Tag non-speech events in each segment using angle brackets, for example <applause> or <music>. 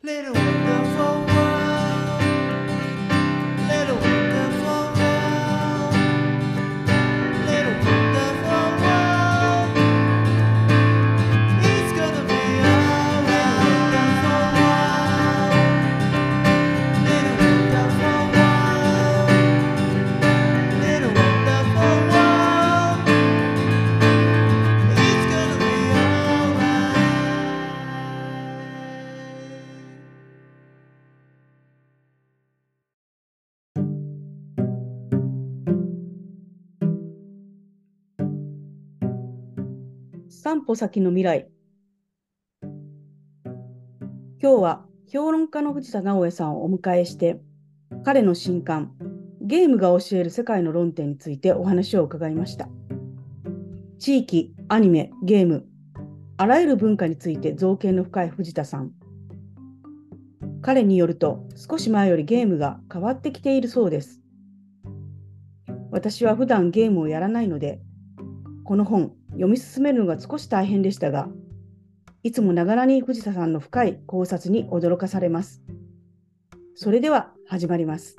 Little 散歩先の未来。今日は評論家の藤田直江さんをお迎えして、彼の新刊、ゲームが教える世界の論点についてお話を伺いました。地域、アニメ、ゲーム、あらゆる文化について造形の深い藤田さん。彼によると、少し前よりゲームが変わってきているそうです。私は普段ゲームをやらないので、この本、読み進めるのが少し大変でしたが、いつもながらに藤田さんの深い考察に驚かされます。それでは始まります。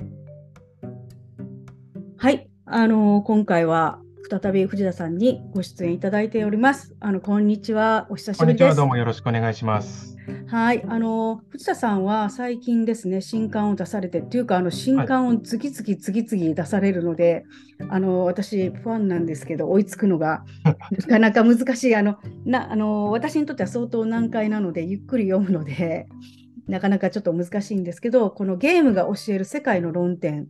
はい、あの今回は再び藤田さんにご出演いただいております。あのこんにちは、お久しぶりですどう。もよろしくお願いします。はい、あの藤田さんは最近ですね、新刊を出されて、っていうか、あの新刊を次々次々出されるので、あの私、ファンなんですけど、追いつくのが <laughs> なかなか難しいあのなあの、私にとっては相当難解なので、ゆっくり読むので、なかなかちょっと難しいんですけど、このゲームが教える世界の論点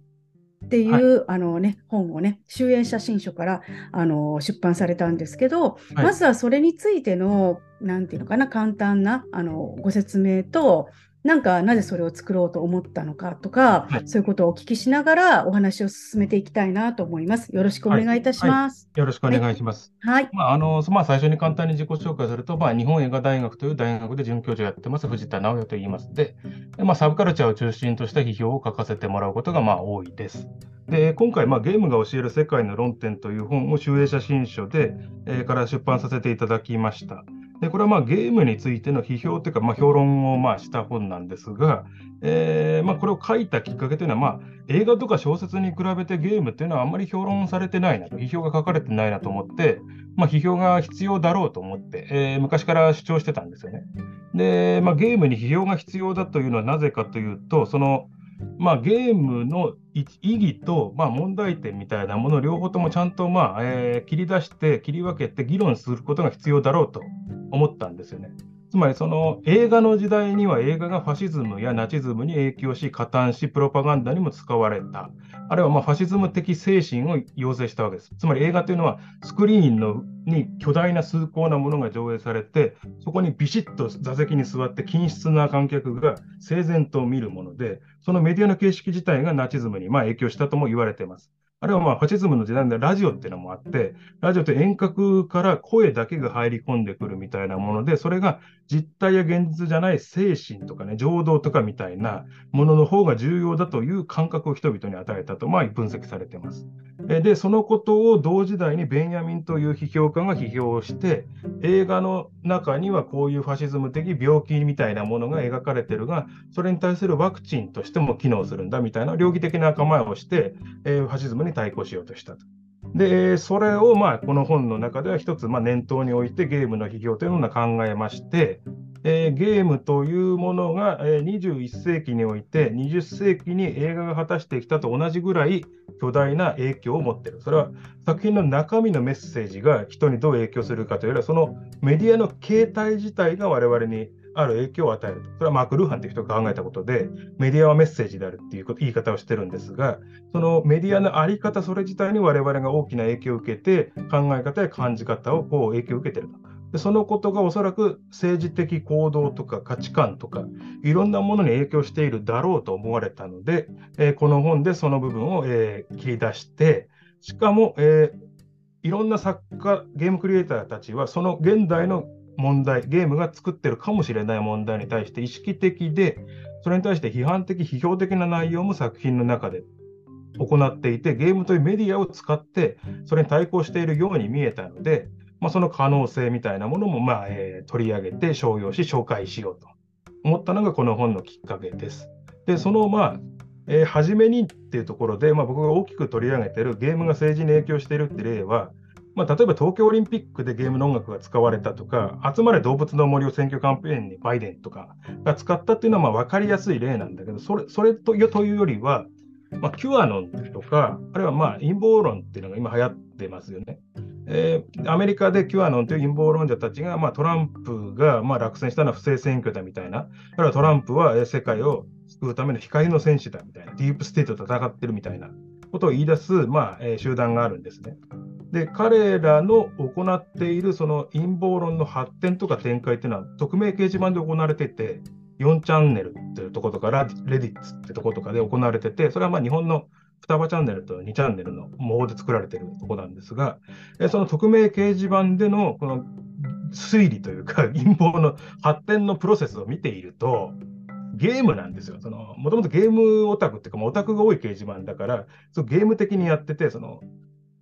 っていう、あのね、本をね、集英写真書からあの出版されたんですけど、はい。まずはそれについての、なんていうのかな、簡単なあのご説明と、なんかなぜそれを作ろうと思ったのかとか、はいそういうことをお聞きしながらお話を進めていきたいなと思います。よろしくお願いいたします。よろしくお願いします。はい。まあ、あの、まあ、最初に簡単に自己紹介すると、まあ、日本映画大学という大学で准教授をやってます藤田直也と言いますで、でまあ、サブカルチャーを中心とした批評を書かせてもらうことがまあ多いです。で、今回、まあ、ゲームが教える世界の論点という本を集英写真書で、えーから出版させていただきました。で、これはまあゲームについての批評というか、まあ、評論をまあした本なんですが、えーまあ、これを書いたきっかけというのは、まあ、映画とか小説に比べてゲームっていうのはあんまり評論されてないなと、批評が書かれてないなと思って、まあ、批評が必要だろうと思って、えー昔から主張してたんですよね。で、まあ、ゲームに批評が必要だというのはなぜかというと、その、まあ、ゲームの意義と、まあ、問題点みたいなもの両方ともちゃんと、まあえー切り出して、切り分けて議論することが必要だろうと思ったんですよね。つまりその映画の時代には映画がファシズムやナチズムに影響し、加担し、プロパガンダにも使われた。あるいはまファシズム的精神を要請したわけです。つまり映画というのはスクリーンのに巨大な崇高なものが上映されて、そこにビシッと座席に座って均質な観客が整然と見るもので、そのメディアの形式自体がナチズムにま影響したとも言われています。あるいはまあファシズムの時代でラジオっていうのもあって、ラジオって遠隔から声だけが入り込んでくるみたいなもので、それが実体や現実じゃない精神とかね、情動とかみたいなものの方が重要だという感覚を人々に与えたと、まあ、分析されています。で、そのことを同時代にベンヤミンという批評家が批評して、映画の中にはこういうファシズム的病気みたいなものが描かれてるが、それに対するワクチンとしても機能するんだみたいな両義的な構えをして、ファシズムに対抗しようとしたと。で、それをまあこの本の中では一つまあ念頭に置いてゲームの批評というのを考えまして、えーゲームというものが、え21世紀において20世紀に映画が果たしてきたと同じぐらい巨大な影響を持っている。それは作品の中身のメッセージが人にどう影響するかというよりは、そのメディアの形態自体が我々にある影響を与えると。それはマーク・ルーハンという人が考えたことで、メディアはメッセージであるっていう言い方をしてるんですが、そのメディアのあり方それ自体に我々が大きな影響を受けて、考え方や感じ方をこう影響を受けていると。でそのことがおそらく政治的行動とか価値観とか、いろんなものに影響しているだろうと思われたので、えーこの本でその部分を、えー切り出して、しかも、えーいろんな作家、ゲームクリエイターたちは、その現代の問題、ゲームが作ってるかもしれない問題に対して意識的で、それに対して批判的、批評的な内容も作品の中で行っていて、ゲームというメディアを使って、それに対抗しているように見えたので、まあ、その可能性みたいなものも、まあえー取り上げて商用し、紹介しようと思ったのがこの本のきっかけです。で、そのまあ、えー初めにっていうところで、まあ、僕が大きく取り上げてるゲームが政治に影響しているって例は、まあ、例えば東京オリンピックでゲームの音楽が使われたとか、集まれ動物の森を選挙キャンペーンにバイデンとかが使ったっていうのはまあ分かりやすい例なんだけど、それそれというよりは、まあ、キュアノンとか、あるいはまあ陰謀論っていうのが今流行ってますよね。えーアメリカでキュアノンという陰謀論者たちが、まあ、トランプがまあ落選したのは不正選挙だみたいな、あるいはトランプは世界を救うための光の戦士だみたいな、ディープステートと戦ってるみたいなことを言い出す、まあえー集団があるんですね。で、彼らの行っているその陰謀論の発展とか展開っていうのは、匿名掲示板で行われてて、4チャンネルっていうところとか、レディットってところとかで行われてて、それはまあ日本のふたばチャンネルと2チャンネルの模倣で作られているところなんですが、えその匿名掲示板でのこの推理というか、<laughs> 陰謀の発展のプロセスを見ていると、ゲームなんですよ。もともとゲームオタクっていうか、まあオタクが多い掲示板だから、そうゲーム的にやってて、その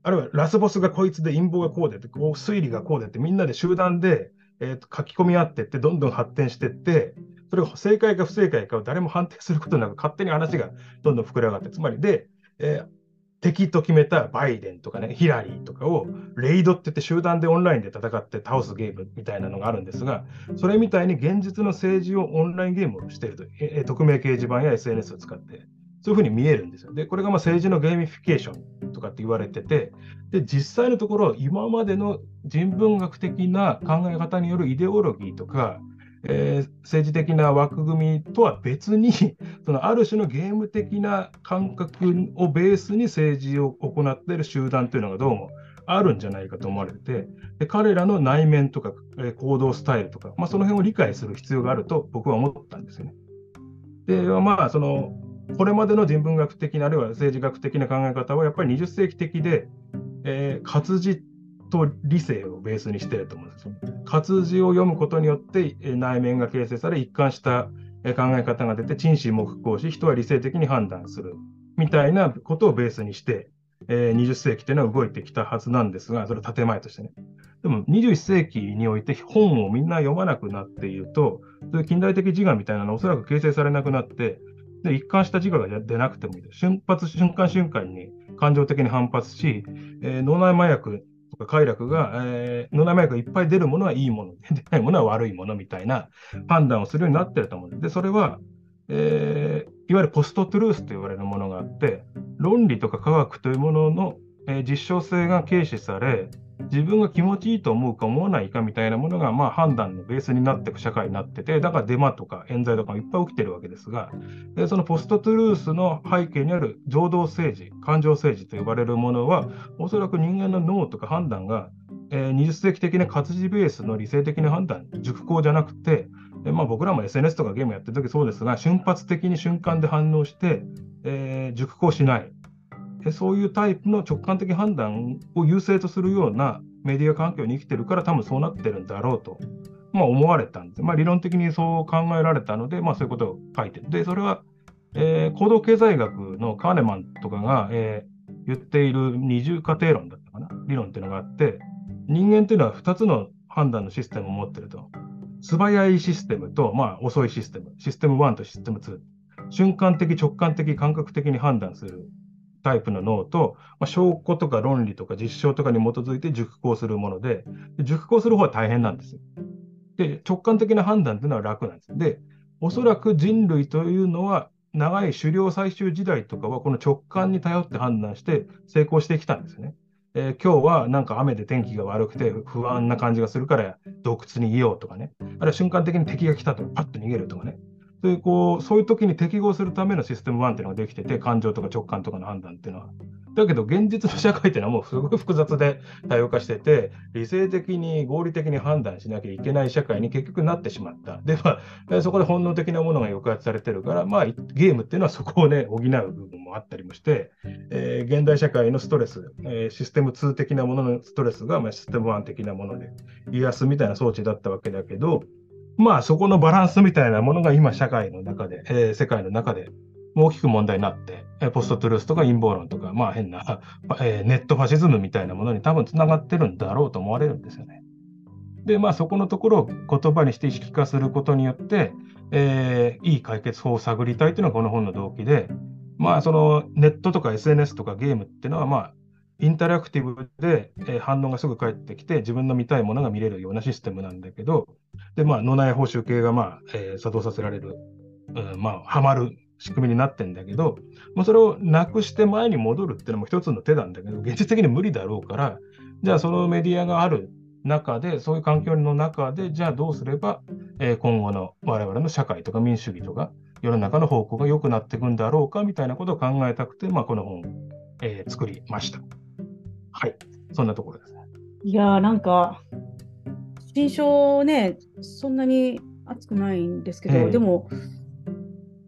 あるいはラスボスがこいつで陰謀がこうでって、こう推理がこうでって、みんなで集団で、えーと書き込み合ってって、どんどん発展してって、それが正解か不正解かを誰も判定することなく、勝手に話がどんどん膨れ上がって、つまりで、えー敵と決めたバイデンとかね、ヒラリーとかをレイドって言って集団でオンラインで戦って倒すゲームみたいなのがあるんですが、それみたいに現実の政治をオンラインゲームをしていると、え匿名掲示板や SNS を使って、そういうふうに見えるんですよ。で、これがまあ政治のゲーミフィケーションとかって言われてて、で、実際のところ、今までの人文学的な考え方によるイデオロギーとか、えー政治的な枠組みとは別に、<laughs> そのある種のゲーム的な感覚をベースに政治を行っている集団というのがどうもあるんじゃないかと思われて、で彼らの内面とか、えー行動スタイルとか、まあ、その辺を理解する必要があると僕は思ったんですよね。で、まあ、その、これまでの人文学的な、あるいは政治学的な考え方は、やっぱり20世紀的で、えー活字と理性をベースにしていると思うんですよ。活字を読むことによって、内面が形成され、一貫した考え方が出て、陳思木工し、人は理性的に判断するみたいなことをベースにして、えー20世紀というのは動いてきたはずなんですが、それは建前としてね。でも21世紀において本をみんな読まなくなっていると、そういう近代的自我みたいなのはおそらく形成されなくなって、で一貫した自我が出なくてもいいと。瞬発、瞬間瞬間に感情的に反発し、えー脳内麻薬とか快楽が、えー脳内麻薬がいっぱい出るものはいいもの、<laughs> 出ないものは悪いものみたいな判断をするようになってると思うんで。で、それは、えーいわゆるポストトゥルースと言われるものがあって、論理とか科学というものの、え実証性が軽視され、自分が気持ちいいと思うか思わないかみたいなものが、まあ、判断のベースになっていく社会になってて、だからデマとか冤罪とかもいっぱい起きてるわけですが、でそのポストトゥルースの背景にある情動政治、感情政治と呼ばれるものは、おそらく人間の脳とか判断が、えー20世紀的な活字ベースの理性的な判断、熟考じゃなくて、えまあ、僕らも SNS とかゲームやってる時そうですが、瞬発的に瞬間で反応して、えー熟考しない。そういうタイプの直感的判断を優勢とするようなメディア環境に生きてるから多分そうなってるんだろうと、まあ、思われたんです。まあ、理論的にそう考えられたので、まあ、そういうことを書いてる。で、それは、えー行動経済学のカーネマンとかが、えー言っている二重過程論だったかな、理論っていうのがあって、人間っていうのは2つの判断のシステムを持ってると。素早いシステムと、まあ、遅いシステム。システム1とシステム2。瞬間的、直感的、感覚的に判断するタイプの脳と、まあ、証拠とか論理とか実証とかに基づいて熟考するもので、で熟考する方は大変なんですよ。で、直感的な判断っていうのは楽なんです。で、おそらく人類というのは、長い狩猟採集時代とかは、この直感に頼って判断して成功してきたんですね。えー今日はなんか雨で天気が悪くて不安な感じがするから洞窟にいようとかね、あるいは瞬間的に敵が来たとパッと逃げるとかね、そういうこうそういう時に適合するためのシステム1っていうのができてて、感情とか直感とかの判断っていうのは。だけど、現実の社会っていうのはもうすごい複雑で多様化してて、理性的に合理的に判断しなきゃいけない社会に結局なってしまった。で、まあ、えーそこで本能的なものが抑圧されてるから、まあ、ゲームっていうのはそこをね、補う部分もあったりもして、えー現代社会のストレス、えーシステム2的なもののストレスが、まあ、システム1的なもので癒すみたいな装置だったわけだけど、まあそこのバランスみたいなものが今社会の中で、えー世界の中で大きく問題になって、えーポストトゥルースとか陰謀論とか、まあ変な、えーネットファシズムみたいなものに多分つながってるんだろうと思われるんですよね。で、まあ、そこのところを言葉にして意識化することによって、えーいい解決法を探りたいというのがこの本の動機で、まあ、そのネットとか SNS とかゲームっていうのは、まあ、インタラクティブで、え反応がすぐ返ってきて、自分の見たいものが見れるようなシステムなんだけど、で、まあ、脳内報酬系が、まあえー作動させられる、うんまあ、はまる仕組みになってんだけど、もうそれをなくして前に戻るっていうのも一つの手なんだけど、現実的に無理だろうから、じゃあそのメディアがある中で、そういう環境の中で、じゃあどうすれば、えー今後の我々の社会とか民主主義とか、世の中の方向が良くなっていくんだろうかみたいなことを考えたくて、まあ、この本、えー作りました。はい、そんなところですね。いやーなんか、新書ね、そんなに熱くないんですけど、ええでも、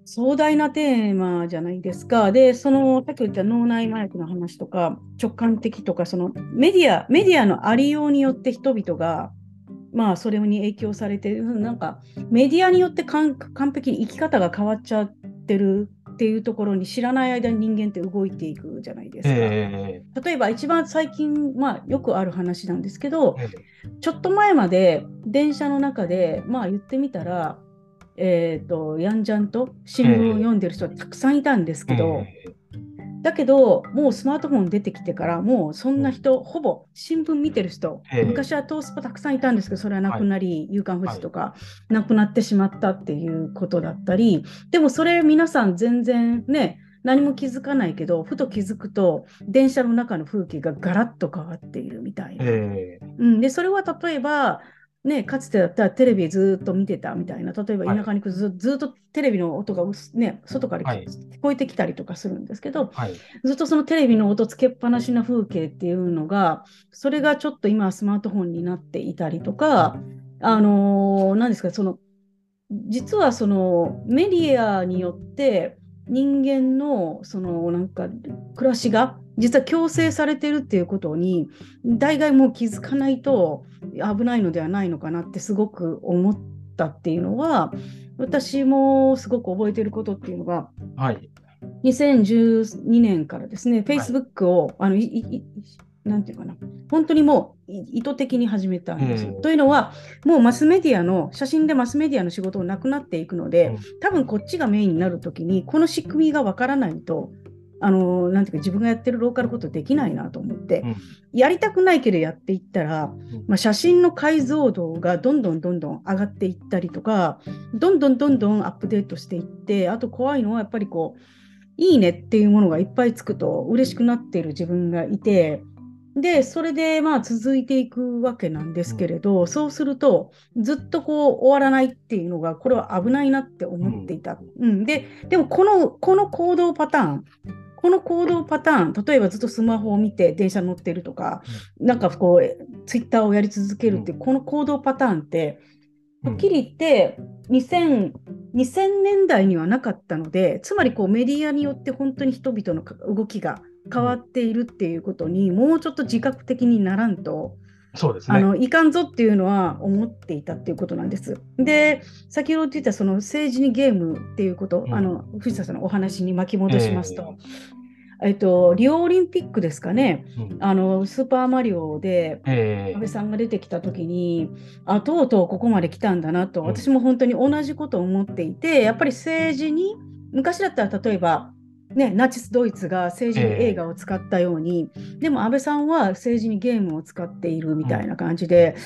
壮大なテーマじゃないですか。で、その、さっき言った脳内麻薬の話とか、直感的とか、そのメディア、メディアのありようによって人々が、まあ、それに影響されて、うんなんか、メディアによって完完璧に生き方が変わっちゃってるっていうところに知らない間に人間って動いていくじゃないですか。え例えば一番最近、まあ、よくある話なんですけどー、え。ちょっと前まで電車の中で、まあ言ってみたら、えっ、と、やんじゃんと新聞を読んでる人はたくさんいたんですけど、えだけど、もうスマートフォン出てきてから、もうそんな人、ほぼ新聞見てる人、ええ。昔はトースポたくさんいたんですけど、それはなくなり、夕刊富士とか、なくなってしまったっていうことだったり、でもそれ皆さん全然ね、何も気づかないけど、ふと気づくと、電車の中の風景がガラッと変わっているみたいな。え。うん、で、それは例えば、ね、かつてだったらテレビずっと見てたみたいな、例えばはい田舎に行くとず,、ずっとテレビの音がね、外からはい聞こえてきたりとかするんですけど、はい。ずっとそのテレビの音つけっぱなしな風景っていうのが、それがちょっと今はスマートフォンになっていたりとか、あのー何ですか、その、実はそのメディアによって人間のそのなんか暮らしが実は強制されてるっていうことに大概もう気づかないと危ないのではないのかなってすごく思ったっていうのは私もすごく覚えてることっていうのがはい。2012年からですね、Facebook を、あのいいいなんていうかな、本当にもうい意図的に始めたんですよ。ええというのは、もうマスメディアの、写真でマスメディアの仕事がなくなっていくので、うん。多分こっちがメインになるときに、この仕組みがわからないと、あのなんていうか、自分がやってるローカルことできないなと思って、うん。やりたくないけどやっていったら、まあ、写真の解像度がどんどんどんどん上がっていったりとか、どんどんどんどんアップデートしていって、あと怖いのはやっぱりこう、いいねっていうものがいっぱいつくと嬉しくなっている自分がいて、で、それでまあ続いていくわけなんですけれど、そうすると、ずっとこう終わらないっていうのが、これは危ないなって思っていた。うん、で、でもこの、この行動パターン、この行動パターン、例えばずっとスマホを見て電車に乗ってるとか、なんかこう、ツイッターをやり続けるっていう、この行動パターンって、はっきり言って2000、2000年代にはなかったので、つまりこうメディアによって本当に人々の動きが変わっているっていうことに、もうちょっと自覚的にならんと、そうですね。あのいかんぞっていうのは思っていたっていうことなんです。で、先ほど言ったその政治にゲームっていうこと、うん。あの藤田さんのお話に巻き戻しますと、えっと、リオオリンピックですかね、うん。あのスーパーマリオでえ安倍さんが出てきたときに、あ、とうとうここまで来たんだなと、うん。私も本当に同じことを思っていて、やっぱり政治に、昔だったら例えば、ね、ナチス・ドイツが政治に映画を使ったように、でも安倍さんは政治にゲームを使っているみたいな感じで、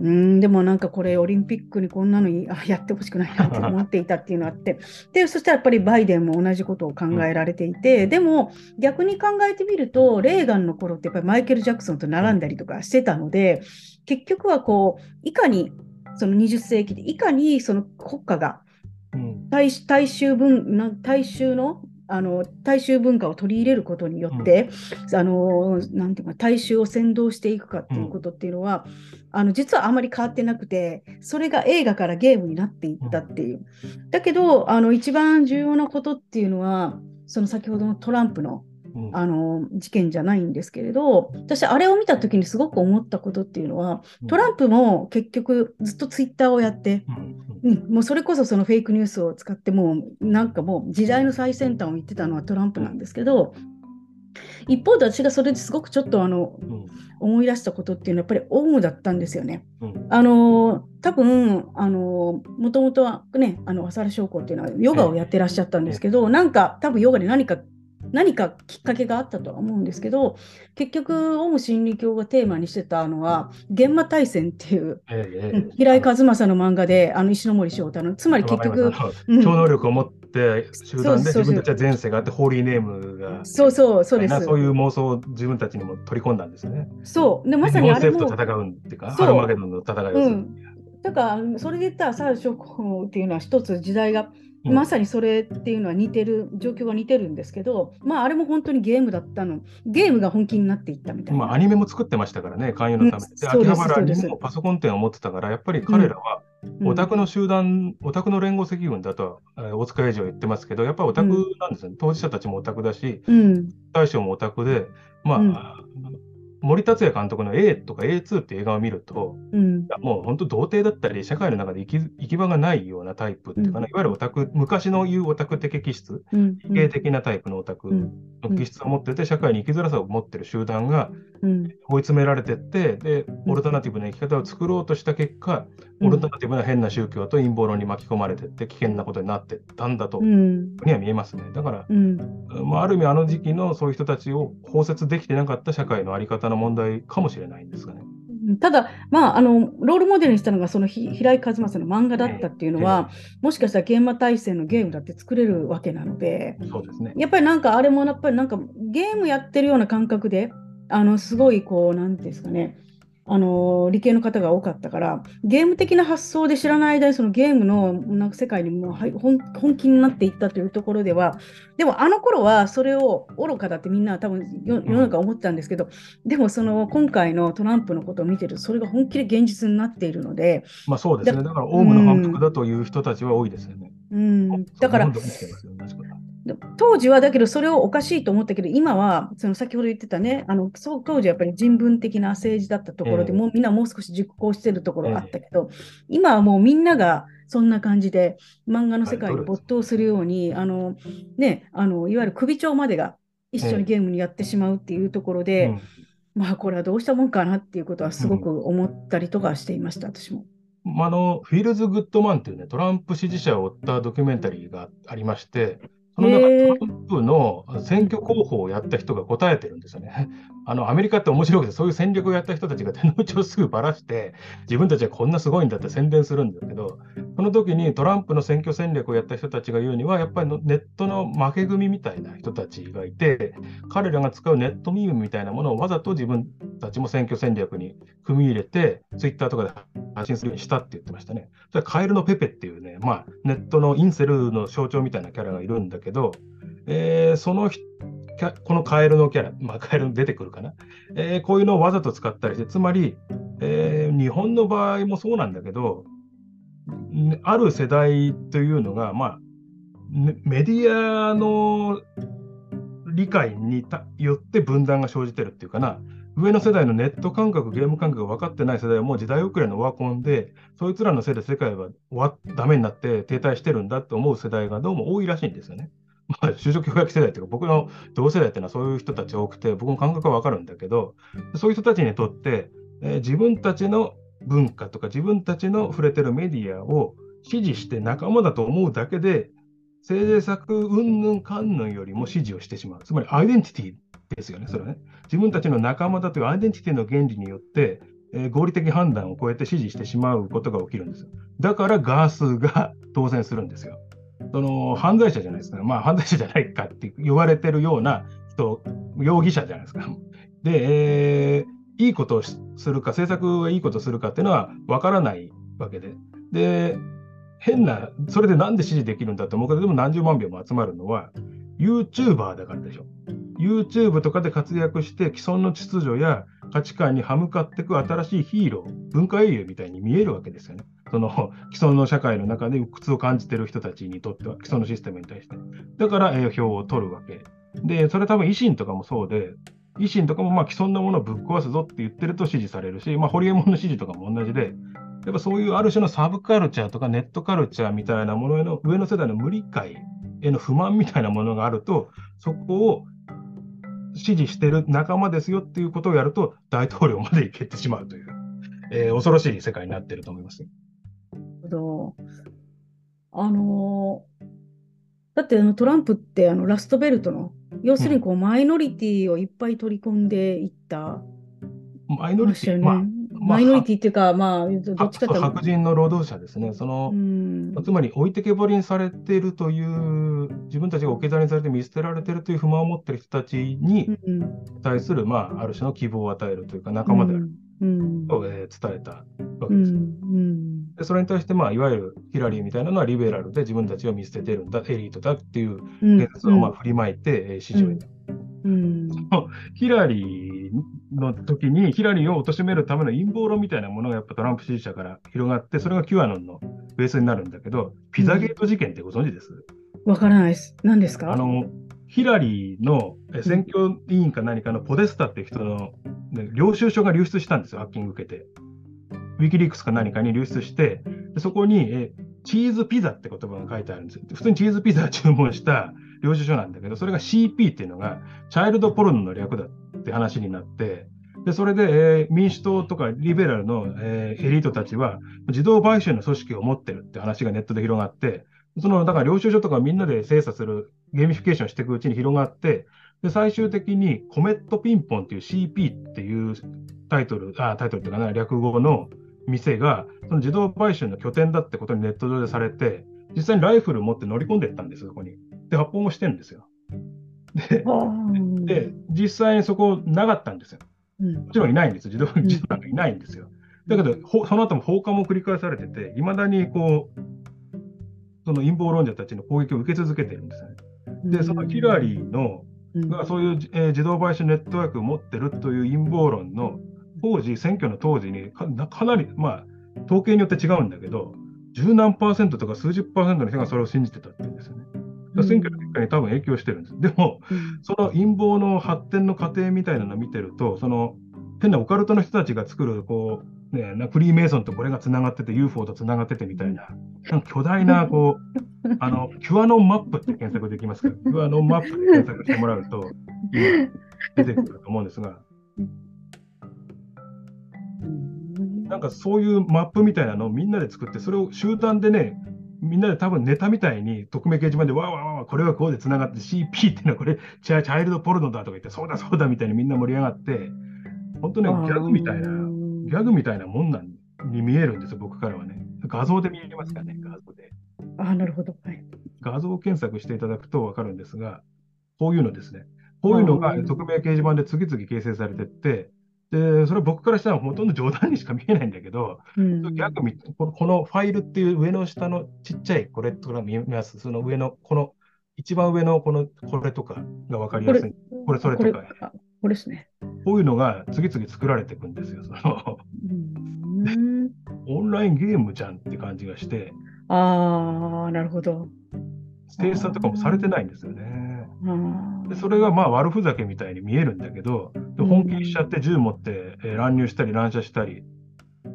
うーん、でもなんかこれオリンピックにこんなのやってほしくないなって思っていたっていうのがあって、で、そしたらやっぱりバイデンも同じことを考えられていて、でも逆に考えてみると、レーガンの頃ってやっぱりマイケル・ジャクソンと並んだりとかしてたので、結局はこう、いかにその20世紀で、いかにその国家がうん。大大衆文な大衆のあの大衆文化を取り入れることによって、あのなんていうか大衆を先導していくかっていうことっていうのは、あの実はあまり変わってなくてそれが映画からゲームになっていったっていう。だけどあの一番重要なことっていうのはその先ほどのトランプのうんあの事件じゃないんですけれど私あれを見た時にすごく思ったことっていうのはトランプも結局ずっとツイッターをやってうん。うん、もうそれこそそのフェイクニュースを使ってもうなんかもう時代の最先端を言ってたのはトランプなんですけど一方で私がそれですごくちょっとあのうん。思い出したことっていうのはやっぱりオウムだったんですよね。うん。あの多分あのもともとはねあの浅原将校っていうのはヨガをやってらっしゃったんですけど、なんか多分ヨガで何か何かきっかけがあったとは思うんですけど結局オウム真理教がテーマにしてたのは現場大戦っていう、ええ平井和正の漫画であの石ノ森章太のつまり結局うん。超能力を持って集団で自分たちは前世があってホーリーネームがそうそうそうです。そういう妄想を自分たちにも取り込んだんですね。そう。でまさ日にあれも本政府と戦うっていうか、ハルマゲドンの戦いをする。う。んだからそれで言ったら浅原将校っていうのは一つ時代がうん。まさにそれっていうのは似てる状況が似てるんですけど、まあ、あれも本当にゲームだったの、ゲームが本気になっていったみたいな。まあ、アニメも作ってましたからね、勧誘のため。に。で、秋葉原にもパソコン店を持ってたから、やっぱり彼らはうん。オタクの集団、オタクの連合赤軍だとは、えー大塚栄治は言ってますけど、やっぱりオタクなんですよね。当事者たちもオタクだし、うん、大将もオタクで、まあ、うん森達也監督の A とか A2 って映画を見ると、うん。もう本当童貞だったり、社会の中で行き行き場がないようなタイプっていうかな、うんいわゆるオタク、昔の言うオタク的気質、うん、理系的なタイプのオタクうんの気質を持ってて、社会に生きづらさを持ってる集団がうん、追い詰められてって、で、うん。オルタナティブな生き方を作ろうとした結果、うん。オルタナティブな変な宗教と陰謀論に巻き込まれてって、危険なことになってったんだと、うん、には見えますね。だから、うん、まあ、ある意味、あの時期のそういう人たちを包摂できてなかった社会のあり方の問題かもしれないんですがね。ただ、まあ、あのロールモデルにしたのがそのひ平井和正の漫画だったっていうのは、もしかしたら現場大戦のゲームだって作れるわけなので、そうですね。やっぱりなんかあれもやっぱりなんかゲームやってるような感覚で、あのすごいこう、なんていうんですかね、あの理系の方が多かったから、ゲーム的な発想で知らない間にそのゲームのなんか世界にもうはい本本気になっていったというところでは、でもあの頃はそれを愚かだってみんな多分世世の中思ってたんですけど、でもその今回のトランプのことを見てると、それが本気で現実になっているので、まあそうですね。だだから、オウムの反復だという人たちは多いですよね。うん、だからね当時はだけどそれをおかしいと思ったけど今はその先ほど言ってたねあのそう当時はやっぱり人文的な政治だったところで、ええもうみんなもう少し熟考してるところがあったけど、今はもうみんながそんな感じで漫画の世界に没頭するように、あのねあのいわゆる首長までが一緒にゲームにやってしまうっていうところで、うん。まあこれはどうしたもんかなっていうことはすごく思ったりとかしていました、私も。まああの、フィールズ・グッド・マンっていうね、トランプ支持者を追ったドキュメンタリーがありまして、その中トランプの選挙広報をやった人が答えてるんですよね。あのアメリカって面白くて、そういう戦略をやった人たちが手の内をすぐばらして、自分たちはこんなすごいんだって宣伝するんだけど、その時にトランプの選挙戦略をやった人たちが言うには、やっぱりのネットの負け組みたいな人たちがいて、彼らが使うネットミームみたいなものをわざと自分たちも選挙戦略に組み入れて、ツイッターとかで発信するようにしたって言ってましたね。それはカエルのペペっていうね、まあ、ネットのインセルの象徴みたいなキャラがいるんだけど、えーそのひキャこのカエルのキャラ、まあ、カエル出てくるかな、えーこういうのをわざと使ったりして、つまり、えー日本の場合もそうなんだけど、ある世代というのが、まあ、メディアの理解によって分断が生じてるっていうかな、上の世代のネット感覚、ゲーム感覚が分かってない世代はもう時代遅れのワコンで、そいつらのせいで世界はダメになって停滞してるんだって思う世代がどうも多いらしいんですよね。まあ、就職氷河期世代っていうか、僕の同世代っていうのはそういう人たち多くて、僕の感覚は分かるんだけど、そういう人たちにとって、えー自分たちの文化とか自分たちの触れてるメディアを支持して仲間だと思うだけで、政策云々かんぬんよりも支持をしてしまう。つまりアイデンティティですよね、それはね。自分たちの仲間だというアイデンティティの原理によって、えー合理的判断を超えて支持してしまうことが起きるんですよ。だからガースが当選するんですよ。その犯罪者じゃないですか。まあ犯罪者じゃないかって言われてるような人、容疑者じゃないですか。で、えーいいことをするか、政策がいいことをするかっていうのは分からないわけで。で、変な、それでなんで支持できるんだと思うけど、でも何十万票も集まるのは、YouTuber だからでしょ。YouTube とかで活躍して既存の秩序や価値観に歯向かっていく新しいヒーロー、文化英雄みたいに見えるわけですよね。その <laughs> 既存の社会の中で苦痛を感じている人たちにとっては、既存のシステムに対して。だから、えー票を取るわけ。で、それ多分維新とかもそうで、維新とかもまあ既存のものをぶっ壊すぞって言ってると支持されるし、まあ、ホリエモンの支持とかも同じで、やっぱそういうある種のサブカルチャーとかネットカルチャーみたいなものへの上の世代の無理解への不満みたいなものがあると、そこを支持してる仲間ですよっていうことをやると、大統領まで行けてしまうという、<laughs> えー恐ろしい世界になってると思います。あのーだってあのトランプってあのラストベルトの、要するにこうマイノリティをいっぱい取り込んでいったマイノリティ。まあ、マイノリティっていうか、まあ、どっちかというと、白人の労働者ですね。そのう、ん、つまり置いてけぼりにされているという、自分たちが置き去りにされて見捨てられているという不満を持っている人たちにうん、対する、まあ、ある種の希望を与えるというか、仲間である。うん、と、えー伝えたわうん、けです。うん、でそれに対して、まあ、いわゆるヒラリーみたいなのはリベラルで自分たちを見捨ててるんだ、エリートだっていううん、現実をまあ振りまいて、えー支持を得た。うん、ヒラリーの時に、ヒラリーを貶めるための陰謀論みたいなものがやっぱトランプ支持者から広がって、それがキュアノンのベースになるんだけど、ピザゲート事件ってご存知です、わからないです。何ですか？あのヒラリーのえ選挙委員か何かのポデスタっていう人の、ね領収書が流出したんですよ、ハッキング受けて。ウィキリークスか何かに流出して、でそこにえチーズピザって言葉が書いてあるんですよ。普通にチーズピザを注文した領収書なんだけど、それが CP っていうのが、チャイルドポルノの略だって話になって、でそれで、えー民主党とかリベラルの、えーエリートたちは、児童買春の組織を持ってるって話がネットで広がって、そのだから領収書とかみんなで精査するゲーミフィケーションしていくうちに広がって、で最終的にコメットピンポンっていう CP っていうタイトル、あタイトルっていうかな、略語の店が、その児童買春の拠点だってことにネット上でされて、実際にライフル持って乗り込んでいったんです、そこに。で、発砲もしてるんですよ。で、で実際にそこなかったんですよ。うんもちろんいないんですよ。自動ん自動なんかいないんですよ。だけど、ほその後も放火も繰り返されてて、いまだにこう、その陰謀論者たちの攻撃を受け続けてるんですよね。で、そのヒラリーのうんがそういう、えー自動買収ネットワークを持ってるという陰謀論の当時、選挙の当時にかなかなり、まあ、統計によって違うんだけど、十何パーセントとか数十パーセントの人がそれを信じてたっていうんですよね。選挙の結果に多分影響してるんです。でも、うん。その陰謀の発展の過程みたいなのを見てると、その変なオカルトの人たちが作る、こう、ね、なフリーメイソンとこれがつながってて、UFO とつながっててみたいな、なんか巨大な、こう、<laughs> あの、キュアノンマップって検索できますか？ら、キュアノンマップで検索してもらうと、今、出てくると思うんですが、うん。なんかそういうマップみたいなのをみんなで作って、それを集団でね、みんなで多分ネタみたいに匿名掲示板でわーわーわーわーこれはこうでつながって CP っていうのはこれチャチャイルドポルノだとか言ってそうだそうだみたいにみんな盛り上がって本当ねギャグみたいなギャグみたいなもんなんに見えるんですよ僕からはね。画像で見えますからね画像で。あ、なるほど。はい。画像検索していただくと分かるんですがこういうのですね。こういうのがうん。匿名掲示板で次々形成されてってでそれは僕からしたらほとんど冗談にしか見えないんだけどうんギャこのこのファイルっていう上の下のちっちゃいこれとか見えますその上のこの一番上のこのこれとかが分かりやすい。これそれとかこれですね。こういうのが次々作られていくんですよ。そのうん <laughs> オンラインゲームじゃんって感じがして、ああ、なるほど。精査とかもされてないんですよね。でそれがまあ悪ふざけみたいに見えるんだけど、でうん本気にしちゃって銃持って、えー乱入したり乱射したり、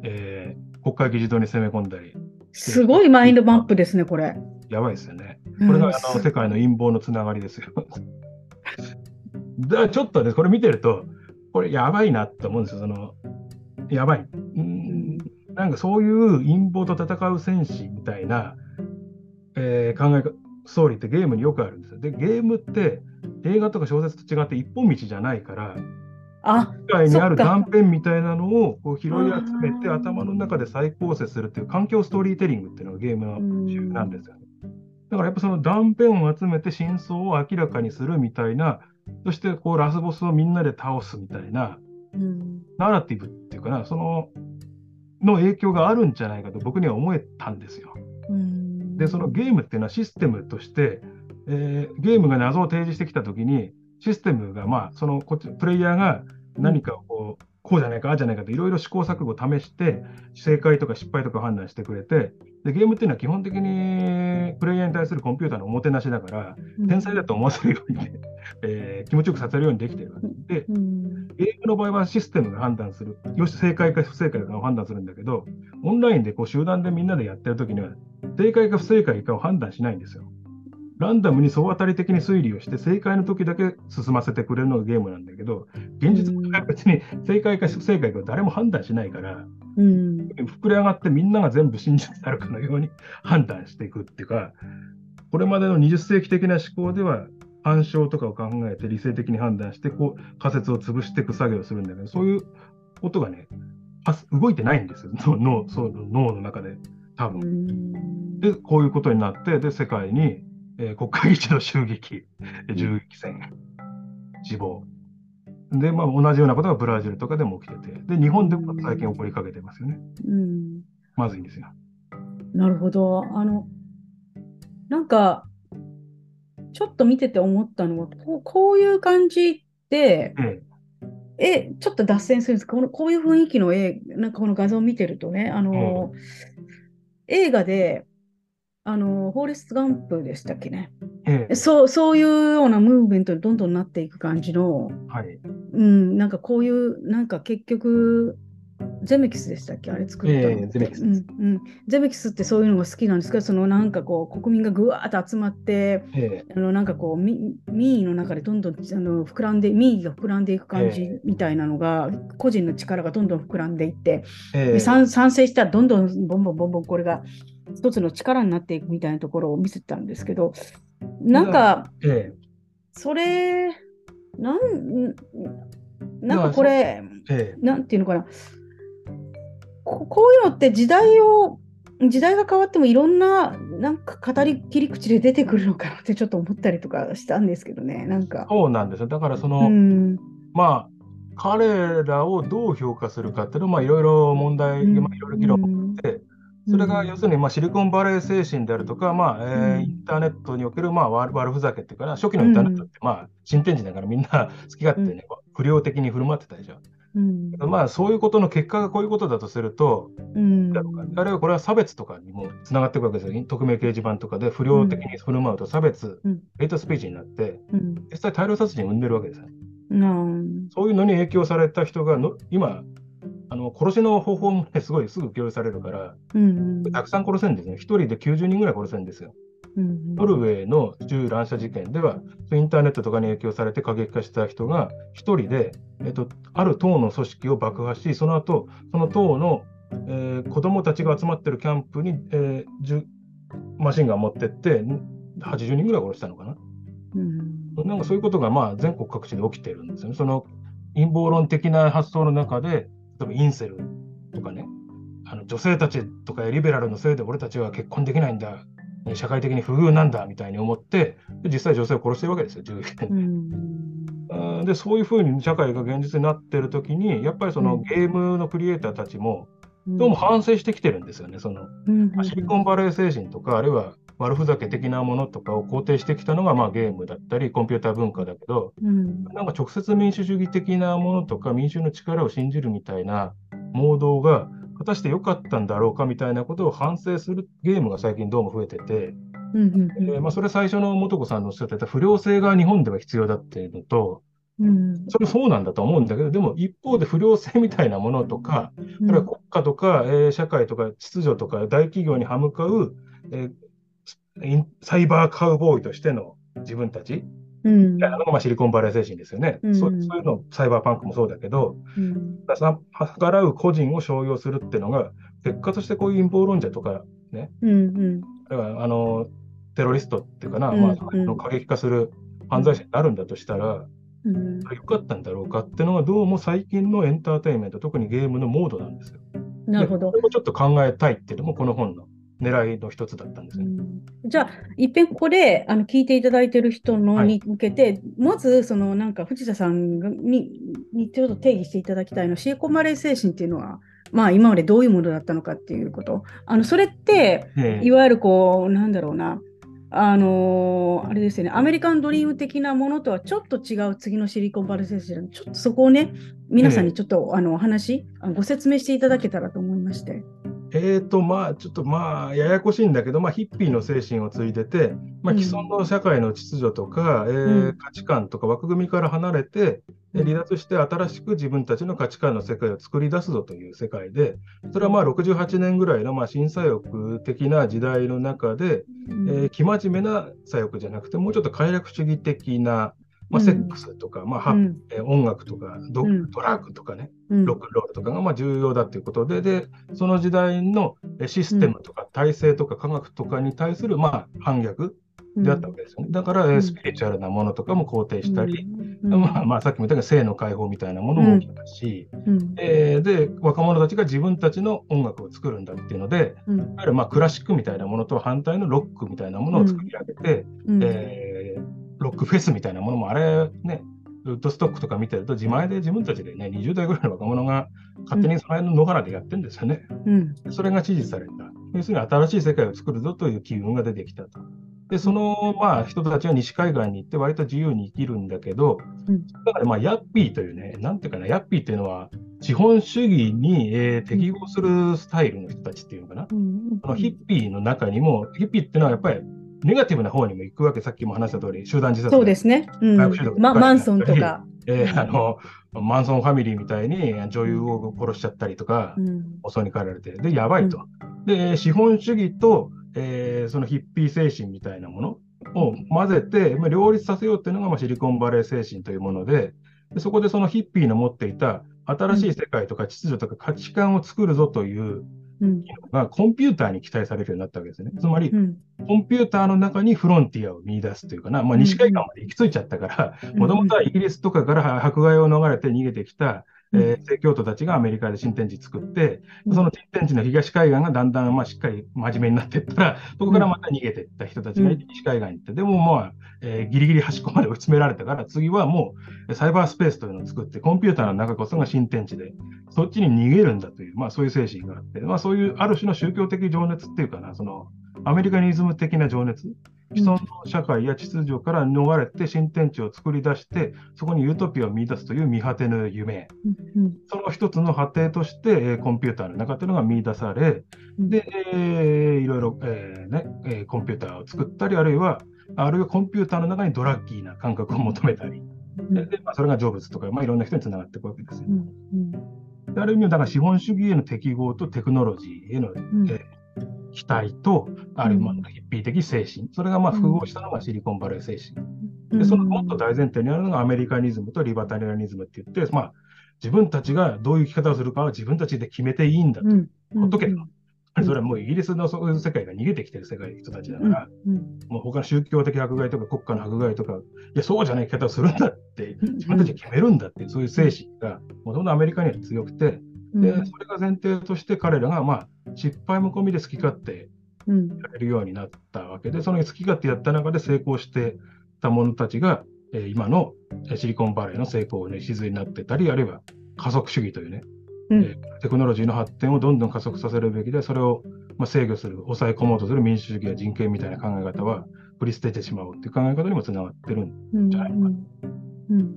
えー国会議事堂に攻め込んだり、すごいマインドマップですね、これ。やばいですよね。これがあの世界の陰謀のつながりですよ。<laughs> だからちょっとね、これ見てると、これやばいなって思うんですよ。そのやばい。うんなんかそういう陰謀と戦う戦士みたいな、えー考え方、ストーリーってゲームによくあるんですよ。で、ゲームって映画とか小説と違って一本道じゃないから、あ、世界にある断片みたいなのをこう拾い集めて頭の中で再構成するっていう環境ストーリーテリングっていうのがゲームの主流なんですよね。だからやっぱその断片を集めて真相を明らかにするみたいな、そしてこうラスボスをみんなで倒すみたいなうんナラティブっていうかな、そのの影響があるんじゃないかと僕には思えたんですよ。うんで、そのゲームっていうのはシステムとして、えーゲームが謎を提示してきたときに、システムが、まあ、そのこっちプレイヤーが何かをこう、こうじゃないか、ああじゃないかといろいろ試行錯誤を試して、正解とか失敗とか判断してくれて、でゲームっていうのは基本的にプレイヤーに対するコンピューターのおもてなしだから、天才だと思わせるようにね、<laughs> えー気持ちよくさせるようにできてるわけで、うん。ゲームの場合はシステムが判断する、よし、正解か不正解かを判断するんだけど、オンラインでこう集団でみんなでやってるときには、正解か不正解かを判断しないんですよ。ランダムに総当たり的に推理をして、正解の時だけ進ませてくれるのがゲームなんだけど、現実は別に正解か不正解か誰も判断しないから、うん。膨れ上がってみんなが全部真実であるかのように判断していくっていうか、これまでの20世紀的な思考では、暗証とかを考えて理性的に判断して、こう仮説を潰していく作業をするんだけど、そういうことがね、動いてないんですよ、脳脳そう脳の中で、多う分。んで、こういうことになって、で、世界に、えー国会議事の襲撃、で銃撃戦、死亡。で、まあ、同じようなことがブラジルとかでも起きてて、で、日本でも最近起こりかけてますよね。うん。まずいんですよ。なるほど。あの、なんか、ちょっと見てて思ったのは、こうこういう感じって、ええ、ちょっと脱線するんですこの、こういう雰囲気の絵、なんかこの画像を見てるとね、あの、映画で、あの、フォーレスト・ガンプでしたっけね。ええ。そう、そういうようなムーブメントにどんどんなっていく感じの、えはい。うん、なんかこういう、なんか結局、ゼメキスでしたっけ？あれ作ったゼメキスうん、うん。ゼメキスってそういうのが好きなんですけど、そのなんかこう、国民がぐわーっと集まって、えあのなんかこう、み民意の中でどんどんあの膨らんで、民意が膨らんでいく感じええ。みたいなのが、個人の力がどんどん膨らんでいって、賛成したらどんどんボンボンボンボンこれが一つの力になっていくみたいなところを見せてたんですけど、なんか、えそれ、なん、んなんかこれ、ええ。なんていうのかな、ここういうのって時代を、時代が変わってもいろんな、なんか語り切り口で出てくるのかなってちょっと思ったりとかしたんですけどね、なんか。そうなんですよ。だからその、うん、まあ、彼らをどう評価するかっていうのは、まあ、いろいろ問題、まあ、いろいろ議論うんで、それが要するに、まあ、シリコンバレー精神であるとか、まあえインターネットにおける、まあ、悪悪ふざけっていうかな、初期のインターネットって、まあ、新天地だからみんな <laughs> 好き勝手ね、不良的に振る舞ってたでしょ。うん。まあ、そういうことの結果がこういうことだとすると、うん。あるいはこれは差別とかにもつながっていくわけですよ。匿名掲示板とかで不良的に振る舞うと差別、うん。ヘイトスピーチになって、うん。実際大量殺人を生んでるわけですよ。うん。そういうのに影響された人がの今、あの殺しの方法も、ね、すごいすぐ共有されるから、うんたくさん殺せるんですね。1人で90人ぐらい殺せるんですよ。うんノルウェーの銃乱射事件では、インターネットとかに影響されて過激化した人が1人で、えっと、ある党の組織を爆破し、その後その党の、えー子供たちが集まってるキャンプに、えー銃マシンガン持ってって、80人ぐらい殺したのかな。うんなんかそういうことがまあ全国各地で起きてるんですよね。その陰謀論的な発想の中で、例えばインセルとかね、あの女性たちとかリベラルのせいで俺たちは結婚できないんだ、社会的に不遇なんだみたいに思って、で実際女性を殺してるわけですよ、銃撃でうん。あーで、そういうふうに社会が現実になってる時に、やっぱりそのうん。ゲームのクリエイターたちも、どうも反省してきてるんですよね。そのうん。シリコンバレー精神とか、あるいは悪ふざけ的なものとかを肯定してきたのが、まあ、ゲームだったり、コンピューター文化だけど、うん。なんか直接民主主義的なものとか、民衆の力を信じるみたいなモードが、果たして良かったんだろうかみたいなことを反省するゲームが最近どうも増えてて、うんうんえーまあ、それ最初の素子さんのおっしゃってた不良性が日本では必要だっていうのと、うん。それそうなんだと思うんだけど、でも一方で不良性みたいなものとか、うん。国家とか、えー社会とか秩序とか大企業に歯向かう、えーサイバーカウボーイとしての自分たち、うん。あのまあシリコンバレー精神ですよね、うん。そうそういうの、サイバーパンクもそうだけど、うん。さ計らう個人を商用するっていうのが、結果としてこういう陰謀論者とか、うんうん。あのテロリストっていうかな、うんまあ、うん。あの過激化する犯罪者になるんだとしたら、うん。良かったんだろうかっていうのが、どうも最近のエンターテインメント、特にゲームのモードなんですよ。なるほど。でこ。れをちょっと考えたいっていうのも、この本の狙いの一つだったんですよ。じゃあ、いっぺんここであの聞いていただいている人のはいに向けて、まず、そのなんか藤田さんがににちょっと定義していただきたいのは、シリコンバレー精神っていうのは、まあ、今までどういうものだったのかっていうこと。あのそれって、ええいわゆるこう、なんだろうな、あのーあれですよね、アメリカンドリーム的なものとはちょっと違う次のシリコンバレー精神、ちょっとそこをね、皆さんにちょっと、あのお話、ご説明していただけたらと思いまして。えーと、まあ、ちょっとまあ、ややこしいんだけど、まあ、ヒッピーの精神を継いでて、まあ、うん。既存の社会の秩序とか、えーうん。価値観とか枠組みから離れて、で離脱して新しく自分たちの価値観の世界を作り出すぞという世界で、それはまあ68年ぐらいのまあ新左翼的な時代の中で、うん。えー生真面目な左翼じゃなくて、もうちょっと快楽主義的な、まあ、うん。セックスとか、まあ音楽とかド,、ラッグとかね、うん。ロックンロールとかがまあ重要だということで、でその時代のえーシステムとか体制とか科学とかに対するまあ反逆であったわけですよね。だから、スピリチュアルなものとかも肯定したり、うん。まあ、まあさっきも言ったように性の解放みたいなものも起きたし、うん。えーで若者たちが自分たちの音楽を作るんだっていうので、うん。いわゆるまあクラシックみたいなものと反対のロックみたいなものを作り上げて、うん。えーロックフェスみたいなものもあれね、ウッドストックとか見てると自前で自分たちでね、20代ぐらいの若者が勝手にその辺の野原でやってるんですよね。うんそれが支持された。要するに新しい世界を作るぞという機運が出てきたと。で、その、まあ、人たちは西海岸に行って割と自由に生きるんだけど、うんだからまあ、ヤッピーというね、なんていうかな、ヤッピーっていうのは、資本主義に、えー適合するスタイルの人たちっていうのかな。うんあのヒッピーの中にも、ヒッピーっていうのはやっぱりネガティブな方にも行くわけ、さっきも話した通り、集団自殺。そうですね。うん。まマンソンとか。えーあのマンソンファミリーみたいに女優を殺しちゃったりとか、うん。襲いに帰られて、で、やばいと。で、資本主義と、えーそのヒッピー精神みたいなものを混ぜて、まあ、両立させようっていうのが、まあ、シリコンバレー精神というものでで、そこでそのヒッピーの持っていた新しい世界とか秩序とか価値観を作るぞというがコンピューターに期待されるようになったわけですね。つまり、うん。コンピューターの中にフロンティアを見出すというかな、まあ、西海岸まで行き着いちゃったから、もともとはイギリスとかから迫害を逃れて逃げてきた、えー、正教徒たちがアメリカで新天地作って、うん。その新天地の東海岸がだんだんまあしっかり真面目になっていったら、そこからまた逃げていった人たちがいて西海岸に行って、でもまあ、えーギリギリ端っこまで追い詰められたから、次はもうサイバースペースというのを作って、コンピューターの中こそが新天地で、そっちに逃げるんだという、まあそういう精神があって、まあそういうある種の宗教的情熱っていうかな、そのアメリカニズム的な情熱、既存の社会や秩序から逃れて新天地を作り出して、そこにユートピアを見出すという見果てぬ夢、うんその一つの果てとして、えーコンピューターの中というのが見出され、うん。で、えーいろいろ、えーねえーコンピューターを作ったり、あるいは、あるいはコンピューターの中にドラッキーな感覚を求めたり、うん。ででまあ、それが成仏とか、まあ、いろんな人につながっていくわけですよう。んうん。である意味、だから資本主義への適合とテクノロジーへの、うん。えー期待と、あるいはヒッピー的精神、それがまあうん。複合したのがシリコンバレー精神。うん。で、そのもっと大前提にあるのがアメリカニズムとリバタリアニズムって言って、まあ、自分たちがどういう生き方をするかは自分たちで決めていいんだと。うん。ほっとけと。うん。<laughs> それはもうイギリスのそういう世界が逃げてきてる世界の人たちだから、うん。もう他の宗教的迫害とか国家の迫害とか、いや、そうじゃない生き方をするんだって、自分たちで決めるんだってそういう精神が、もともとアメリカには強くて、うんで、それが前提として彼らが、まあ、失敗も込みで好き勝手うん。やれるようになったわけで、その好き勝手やった中で成功してた者たちが、えー今のえーシリコンバレーの成功の礎になってたり、あるいは加速主義というね、うん。えーテクノロジーの発展をどんどん加速させるべきで、それをまあ制御する、抑え込もうとする民主主義や人権みたいな考え方は振り捨ててしまおうっていう考え方にもつながってるんうんじゃないかうんうん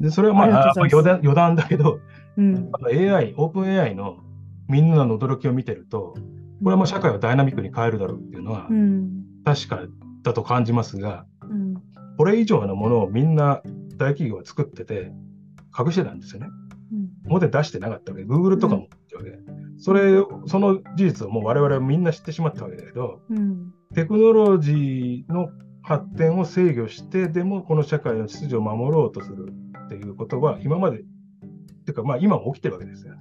で、それはまあ余談だけど、うん。AI、オープン AI のみんなの驚きを見てると、これはもう社会をダイナミックに変えるだろうっていうのはうん。確かだと感じますが、うん。これ以上のものをみんな大企業は作ってて、隠してたんですよね。表に出してなかったわけで、Google とかもってわけで、それ、その事実をもう我々はみんな知ってしまったわけだけど、うん。テクノロジーの発展を制御して、でもこの社会の秩序を守ろうとするっていうことは、今まで、っていうか、まあ今も起きてるわけですよね。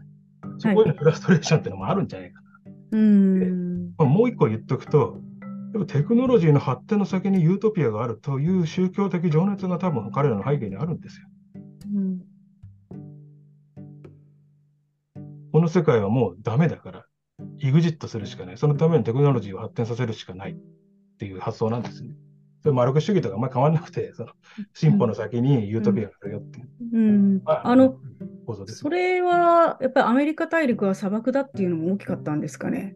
そこへのフラストレーションっていうのもあるんじゃないかな。うんまあ、もう一個言っとくと、でもテクノロジーの発展の先にユートピアがあるという宗教的情熱が多分彼らの背景にあるんですよ。うんこの世界はもうダメだから、イグジットするしかない。そのためにテクノロジーを発展させるしかないっていう発想なんですね。それマルクス主義とかあんまり変わらなくて、その進歩の先にユートピアがあるよっていう。うんまあの、構造です。それはやっぱりアメリカ大陸は砂漠だっていうのも大きかったんですかね？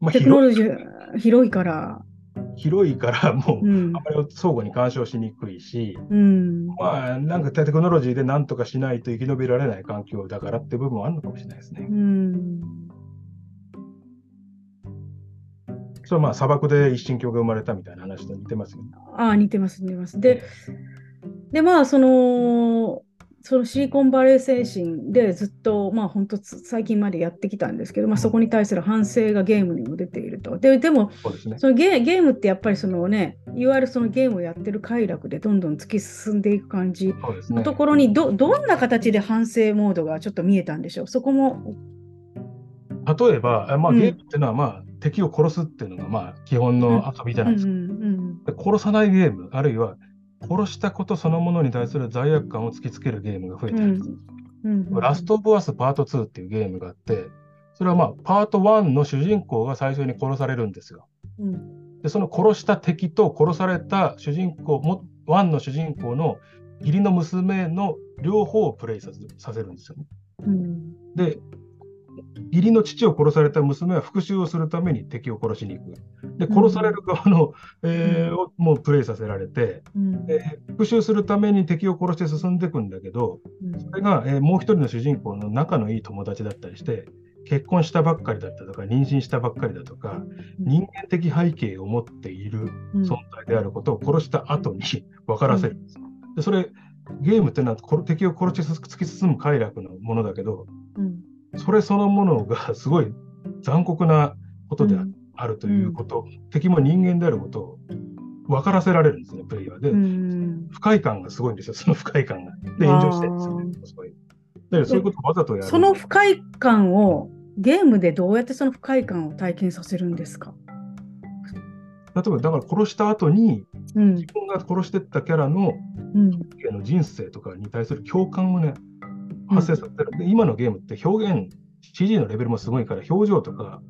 まあ、テクノ広ロジー広いから。広いから、もう、うんあまり相互に干渉しにくいし、うんまあ、なんかテクノロジーで何とかしないと生き延びられない環境だからって部分はあるのかもしれないですねう。んそれはまあ砂漠で一神教が生まれたみたいな話と似てますよね。ああ、似てます、似てます。で、で、まあ、その、そのシリコンバレー精神でずっと、まあ本当つ最近までやってきたんですけど、まあそこに対する反省がゲームにも出ていると。で、でも、そうですね。そのゲゲームってやっぱりそのね、いわゆるそのゲームをやってる快楽でどんどん突き進んでいく感じ。のところにど、どんな形で反省モードがちょっと見えたんでしょう？そこも、例えば、あまあ、うんゲームっていうのは、まあ、敵を殺すっていうのが、まあ、基本の遊びじゃないですか。うんうんで殺さないゲーム、あるいは殺したことそのものに対する罪悪感を突きつけるゲームが増えてるんです。うんうんラスト・オブ・アス・パート2っていうゲームがあって、それはまあ、パート1の主人公が最初に殺されるんですよ。うんで、その殺した敵と殺された主人公、も1の主人公の義理の娘の両方をプレイさせさせるんですよね。うんで、義理の父を殺された娘は復讐をするために敵を殺しに行く。で、殺される側の、えーをもうプレイさせられて、うん。で復讐するために敵を殺して進んでいくんだけど、うん。それが、えーもう一人の主人公の仲のいい友達だったりして、結婚したばっかりだったとか、妊娠したばっかりだとか、人間的背景を持っているうん。存在であることを殺した後に <laughs> 分からせるんです。でそれ、ゲームってのは殺敵を殺し突き進む快楽のものだけど、うんそれそのものがすごい残酷なことであるということ、敵も人間であることを分からせられるんですね、プレイヤーで。うん不快感がすごいんですよ、その不快感が。で、炎上してるんですよね。そういうそういうことをわざとやる。その不快感をゲームでどうやってその不快感を体験させるんですか、例えば、だから殺した後に、うん自分が殺してったキャラのうんの人生とかに対する共感をね、発生させてる。で、今のゲームって表現、CG のレベルもすごいから、表情とか、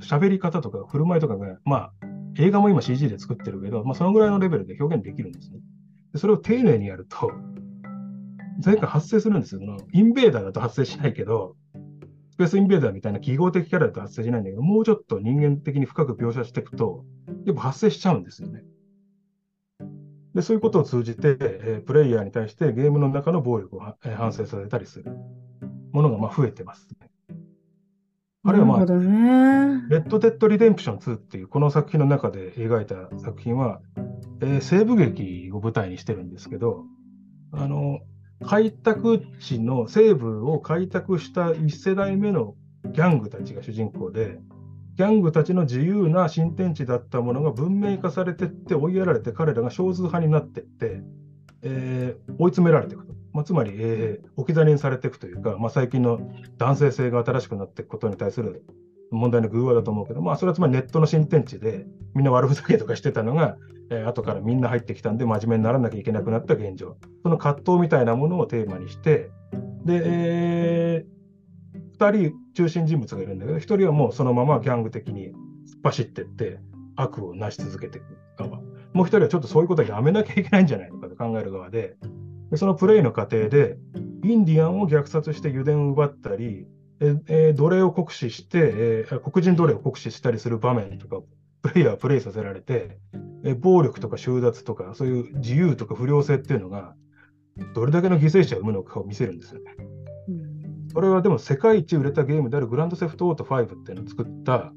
喋り方とか、振る舞いとかが、まあ、映画も今 CG で作ってるけど、まあ、そのぐらいのレベルで表現できるんですね。でそれを丁寧にやると、前回発生するんですよ。インベーダーだと発生しないけど、スペースインベーダーみたいな記号的キャラだと発生しないんだけど、もうちょっと人間的に深く描写していくと、やっぱ発生しちゃうんですよね。でそういうことを通じて、えープレイヤーに対してゲームの中の暴力をは、えー反省させたりするものがまあ増えてます、ね。あるいは、まあ、ね。レッド・デッド・リデンプション2っていうこの作品の中で描いた作品は、えー西部劇を舞台にしてるんですけど、あの開拓地の西部を開拓した1世代目のギャングたちが主人公で、ギャングたちの自由な新天地だったものが文明化されてって追いやられて彼らが少数派になってって、えー追い詰められていくと。まあ、つまり、えー置き去りにされていくというか、まあ、最近の男性性が新しくなっていくことに対する問題の偶話だと思うけど、まあ、それはつまりネットの新天地で、みんな悪ふざけとかしてたのが、えー後からみんな入ってきたんで、真面目にならなきゃいけなくなった現状。その葛藤みたいなものをテーマにして、で、え2人中心人物がいるんだけど、1人はもうそのままギャング的に突っ走ってって、悪を成し続けていく側。もう1人はちょっとそういうことはやめなきゃいけないんじゃないのかと考える側で、でそのプレイの過程で、インディアンを虐殺して油田を奪ったり、ええ奴隷を酷使して、え黒人奴隷を酷使したりする場面とか、プレイヤーはプレイさせられて、え暴力とか収奪とか、そういう自由とか不良性っていうのが、どれだけの犠牲者を生むのかを見せるんですよね。うんこれはでも世界一売れたゲームであるグランドセフトオート5っていうのを作った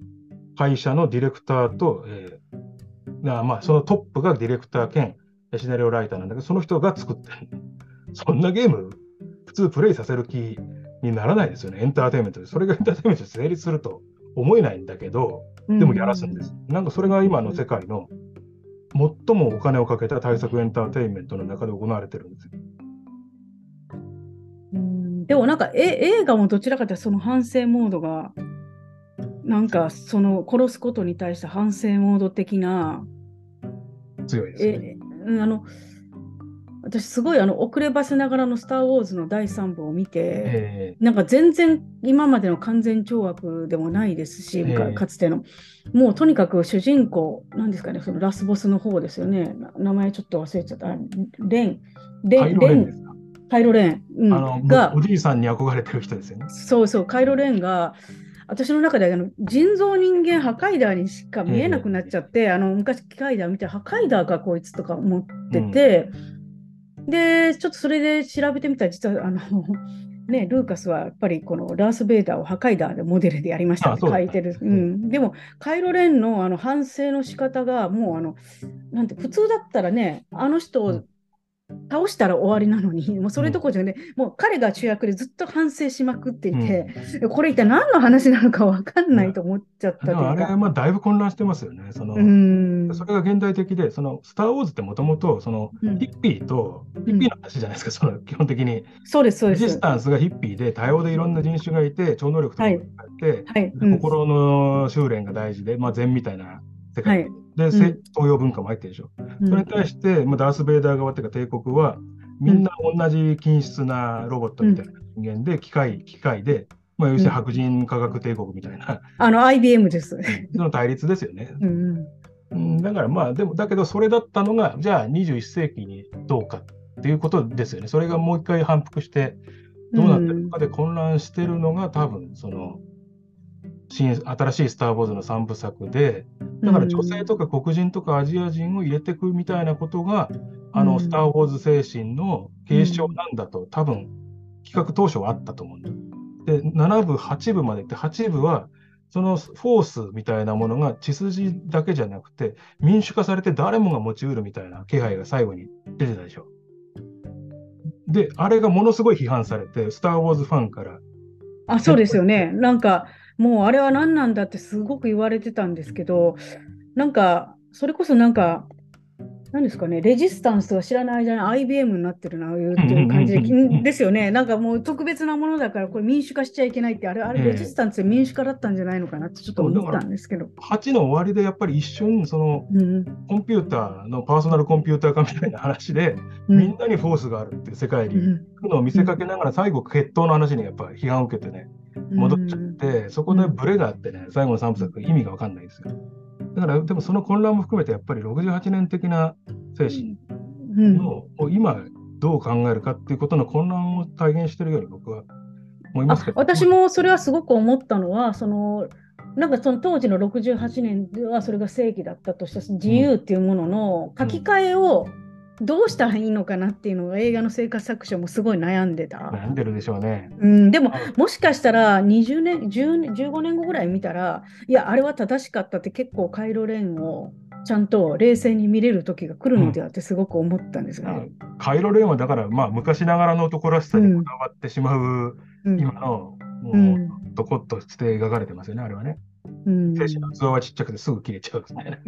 会社のディレクターと、えーなまあ、そのトップがディレクター兼シナリオライターなんだけど、その人が作ってる。そんなゲーム、普通プレイさせる気にならないですよね、エンターテインメントで。それがエンターテインメントで成立すると思えないんだけど、でもやらすんです。なんかそれが今の世界の最もお金をかけた対策エンターテインメントの中で行われてるんですよ。うん。でもなんかえ映画もどちらかというとその反省モードがなんかその殺すことに対して反省モード的な強いですよね。えうんあの私すごいあの遅ればせながらの「スター・ウォーズ」の第3部を見て、えなんか全然今までの完全懲悪でもないですし、ええ。かかつての。もうとにかく主人公なんですかねそのラスボスの方ですよね。な名前ちょっと忘れちゃった。あレン。レン。レンカイロレン、うんあのがおじいさんに憧れてる人ですよね。そうそう、カイロレンが、私の中であの人造人間破壊ダーにしか見えなくなっちゃって、あの昔機械ダー見て、破壊ダーかこいつとか思ってて、で、ちょっとそれで調べてみたら、実はあの、<laughs> ね、ルーカスはやっぱりこのダース・ベイダーを破壊ダーでモデルでやりましたって書いてる。ううん。ん、でも、カイロレンのあの反省の仕方が、もうあの、なんて、普通だったらね、あの人を倒したら終わりなのに、もうそれどころじゃね、もう彼が主役でずっと反省しまくっていて、これ一体何の話なのか分かんないと思っちゃったというでもあれ、か。まあ、だいぶ混乱してますよね。その。それが現代的で、そのスター・ウォーズってもともと、そのうんヒッピーと、ヒッピーの話じゃないですか、その基本的に。そうです、そうですレジス。タンスがヒッピーで、多様でいろんな人種がいて、超能力とかがあって、はい。うん心の修練が大事で、まあ、禅みたいな世界、はいで、せ東洋文化も入ってるでしょ。うん。それに対して、まあ、ダース・ベイダー側っていうか帝国は、みんな同じ均質なロボットみたいな人間で、機械、機械で、まあ、要するに白人科学帝国みたいな、あの、IBM です。その対立ですよね。<laughs> うんだからまあ、でも、だけどそれだったのが、じゃあ21世紀にどうかっていうことですよね。それがもう一回反復して、どうなってるのかで混乱してるのが、多分その、新新しいスター・ウォーズの3部作で、だから女性とか黒人とかアジア人を入れていくみたいなことが、あの、うんスター・ウォーズ精神の継承なんだと、多分企画当初はあったと思うんだ。で、7部、8部まで行って、8部は、そのフォースみたいなものが血筋だけじゃなくて、民主化されて誰もが持ちうるみたいな気配が最後に出てたでしょ。で、あれがものすごい批判されて、スター・ウォーズファンから、あ、そうですよね。なんか、もうあれは何なんだってすごく言われてたんですけど、なんか、それこそなんか、何ですかね、レジスタンスとか知らない間に IBM になってるな、っていう感じでうんうんうんうんですよね。なんかもう特別なものだから、これ民主化しちゃいけないって、あれ、あれええ。レジスタンスで民主化だったんじゃないのかなってちょっと思ったんですけど。8の終わりでやっぱり一瞬、そのうんコンピューターのパーソナルコンピューター化みたいな話で、うん。みんなにフォースがあるって世界に。うん。のを見せかけながら、最後、決闘の話にやっぱ批判を受けてね、戻っちゃって、そこでブレがあってね、最後の3部作、意味が分かんないですよ。だから、でもその混乱も含めて、やっぱり68年的な精神うんの、を今、どう考えるかっていうことの混乱を体現してるように僕は思いますけど。あ私もそれはすごく思ったのは、そのなんかその当時の68年ではそれが正義だったとした自由っていうものの書き換えをどうしたらいいのかなっていうのが映画の制作作者もすごい悩んでた。悩んでるでしょうね。うん、でもはいもしかしたら20年、10年15年後ぐらい見たら、いや、あれは正しかったって結構カイロレンをちゃんと冷静に見れる時が来るのではってすごく思ったんですが。カイロレーンはだから、まあ、昔ながらの男らしさにこだわってしまう、うん今の、もう、うん男として描かれてますよね、あれはね。うん。精神の器はちっちゃくてすぐ切れちゃうみたいな。<laughs>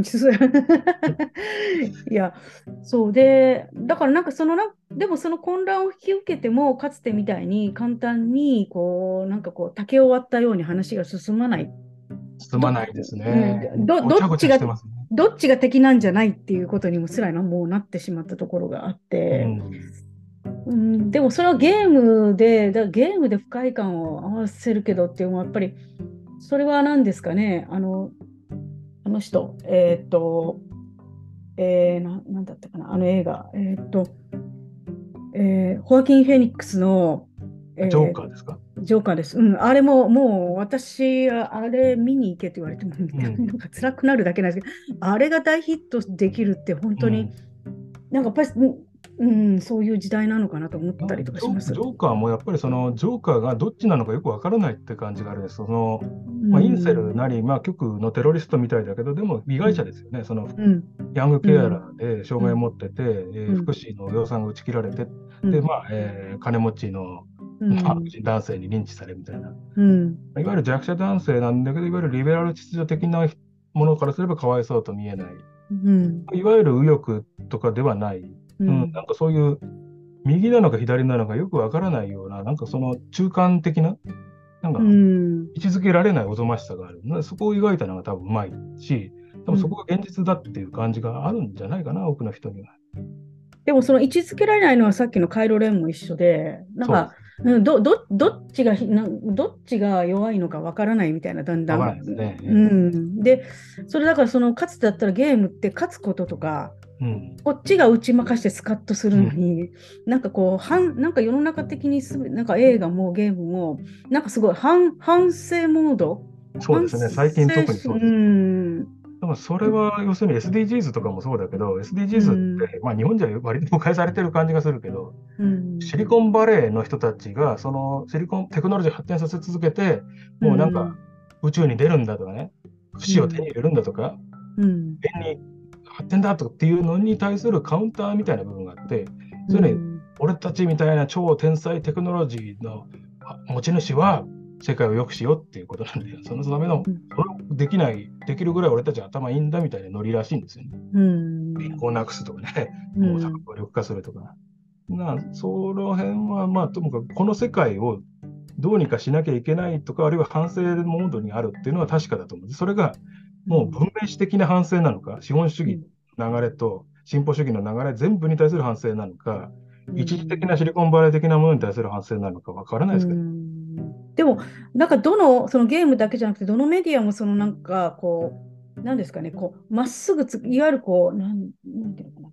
いや、そう。で、だからなんかそのな、でもその混乱を引き受けても、かつてみたいに簡単に、こう、なんかこう、竹を割ったように話が進まない。進まないですね。うん。どごちゃごちゃしてますね。どっちが敵なんじゃないっていうことにもすらもうなってしまったところがあって、うん、でもそれはゲームで、だゲームで不快感を合わせるけどっていうのはやっぱり、それは何ですかね、あの、あの人、えーっと、えー、ななんだったかな、あの映画、えーっと、えーホアキン・フェニックスの、えージョーカーですか？ジョーカーです。うん、あれももう私、ああれ見に行けって言われても、ん。なんか辛くなるだけなんですけど、あれが大ヒットできるって本当に、なんかやっぱり、うんうん、そういう時代なのかなと思ったりとかします。ジョジョーカーもやっぱりそのジョーカーがどっちなのかよくわからないって感じがあるんです。そのまあ、インセルなり、まあ、極のテロリストみたいだけど、でも被害者ですよね。そのうん、ヤングケアラーで障害を持ってて、えーうん福祉の予算が打ち切られて、うんで、まあ、えー金持ちの、うんまあ、男性にリンチされるみたいな。うんいわゆる弱者男性なんだけど、いわゆるリベラル秩序的なものからすればかわいそうと見えない。うんいわゆる右翼とかではない。ううん。ん、なんかそういう右なのか左なのかよくわからないような、なんかその中間的な、なんかうん。位置づけられないおぞましさがある。なそこを描いたのが多分うまいし、多分そこが現実だっていう感じがあるんじゃないかな、多くの人には。でもその位置づけられないのはさっきのカイロレンも一緒で、なんか、う。んどどどっちがひなどっちが弱いのかわからないみたいな、だんだん。ですね。うん、で、それだからその、かつてだったらゲームって勝つこととか、うん。こっちが打ち負かしてスカッとするのに、なんかこう、反なんか世の中的にすべなんか映画もゲームも、なんかすごい反反省モード？そうですね、最近特にそうです。ん。でもそれは要するに SDGs とかもそうだけど、SDGs って、まあ日本じゃ割と誤解されてる感じがするけど、うん。シリコンバレーの人たちが、そのシリコンテクノロジー発展させ続けて、もうなんか宇宙に出るんだとかね、不死を手に入れるんだとか、うん。変に発展だとかっていうのに対するカウンターみたいな部分があって、それうん俺たちみたいな超天才テクノロジーのあ持ち主は世界を良くしようっていうことなんだよ。そのための、うんそれをできない、できるぐらい俺たち頭いいんだみたいなノリらしいんですよね。うん貧困をなくすとかね、うんもう作業力化するとか。なその辺は、まあ、ともかくこの世界をどうにかしなきゃいけないとか、あるいは反省モードにあるっていうのは確かだと思うんです。それがもう文明史的な反省なのか、資本主義の流れと進歩主義の流れ全部に対する反省なのか、一時的なシリコンバレー的なものに対する反省なのかわからないですけど、うん。でも、なんかどのそのゲームだけじゃなくて、どのメディアもそのなんかこう、なんですかね、こうまっすぐつ、いわゆるこう、なんなんていうのかな。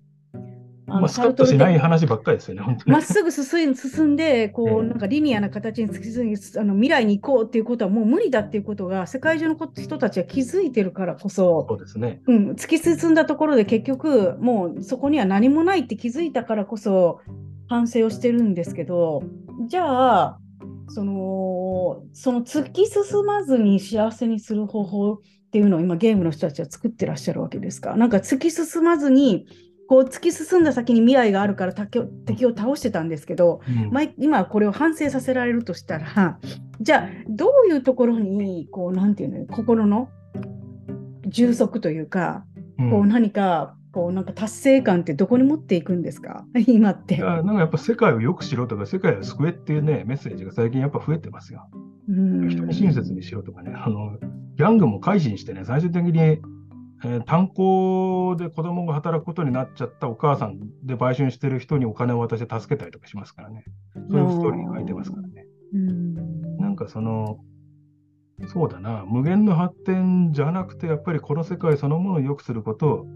まあ、スカッとしない話ばっかりですよね。まっすぐ進ん <laughs> 進んで、こう、ええなんかリニアな形に突き進みあの未来に行こうっていうことはもう無理だっていうことが、世界中のこ人たちは気づいてるからこそ、そうですね。うん、突き進んだところで結局、もうそこには何もないって気づいたからこそ、反省をしてるんですけど、じゃあ、その、その突き進まずに幸せにする方法っていうのを今ゲームの人たちは作ってらっしゃるわけですか？なんか突き進まずに、こう突き進んだ先に未来があるから敵を敵を倒してたんですけど、うん。まあ今はこれを反省させられるとしたら、じゃあどういうところに、こう、なんていうの、心の充足というか、うん。こう何か、こうなんか達成感ってどこに持っていくんですか？<laughs> 今って。いやなんかやっぱ世界を良くしろとか、世界を救えっていうね、メッセージが最近やっぱ増えてますよ。うん。人に親切にしろとかね、あのギャングも改心してね、最終的に、えー炭鉱で子供が働くことになっちゃったお母さんで売春してる人にお金を渡して助けたりとかしますからね。そういうストーリーが書いてますからね。うんなんかその、そうだな、無限の発展じゃなくて、やっぱりこの世界そのものを良くすることを思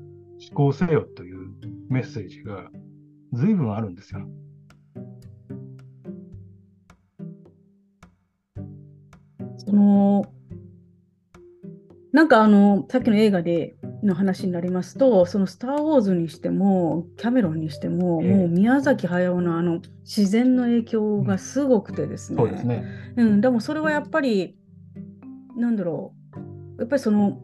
考せよというメッセージが随分あるんですよ。そのなんかあのさっきの映画での話になりますと、そのスター・ウォーズにしても、キャメロンにしても、ええもう宮崎駿のあの自然の影響がすごくてですね。そうですね。うん、でもそれはやっぱり、なんだろう、やっぱりその、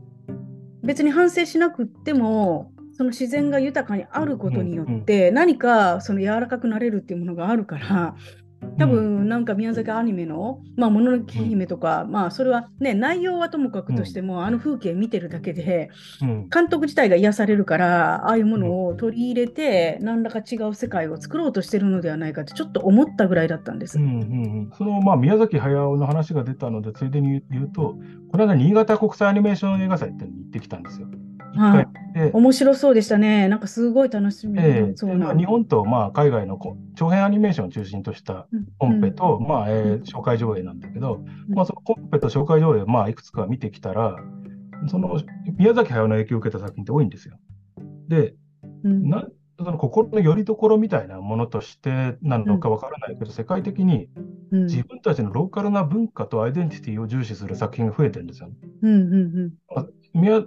別に反省しなくっても、その自然が豊かにあることによって、何かその柔らかくなれるっていうものがあるから、多分なんか宮崎アニメの「まあ、もののけ姫」とか、まあそれはね内容はともかくとしても、あの風景見てるだけでうん。監督自体が癒されるからああいうものを取り入れて、何らか違う世界を作ろうとしてるのではないかってちょっと思ったぐらいだったんです。うんうんうん、その、まあ、宮崎駿の話が出たので、ついでに言うと、この間、新潟国際アニメーション映画祭っていうのに行ってきたんですよ。一はい面白そうでしたね。なんかすごい楽しみ。ええ。そう。な。日本とまあ海外のこ長編アニメーションを中心としたうん。コンペと、まあえー紹介上映なんだけど、まあ、そのコンペと紹介上映をまあいくつか見てきたら、その宮崎駿の影響を受けた作品って多いんですよ。で、うん。なその心の拠り所みたいなものとしてなのかわからないけど、世界的にうん。自分たちのローカルな文化とアイデンティティを重視する作品が増えてるんですよ。うんうん宮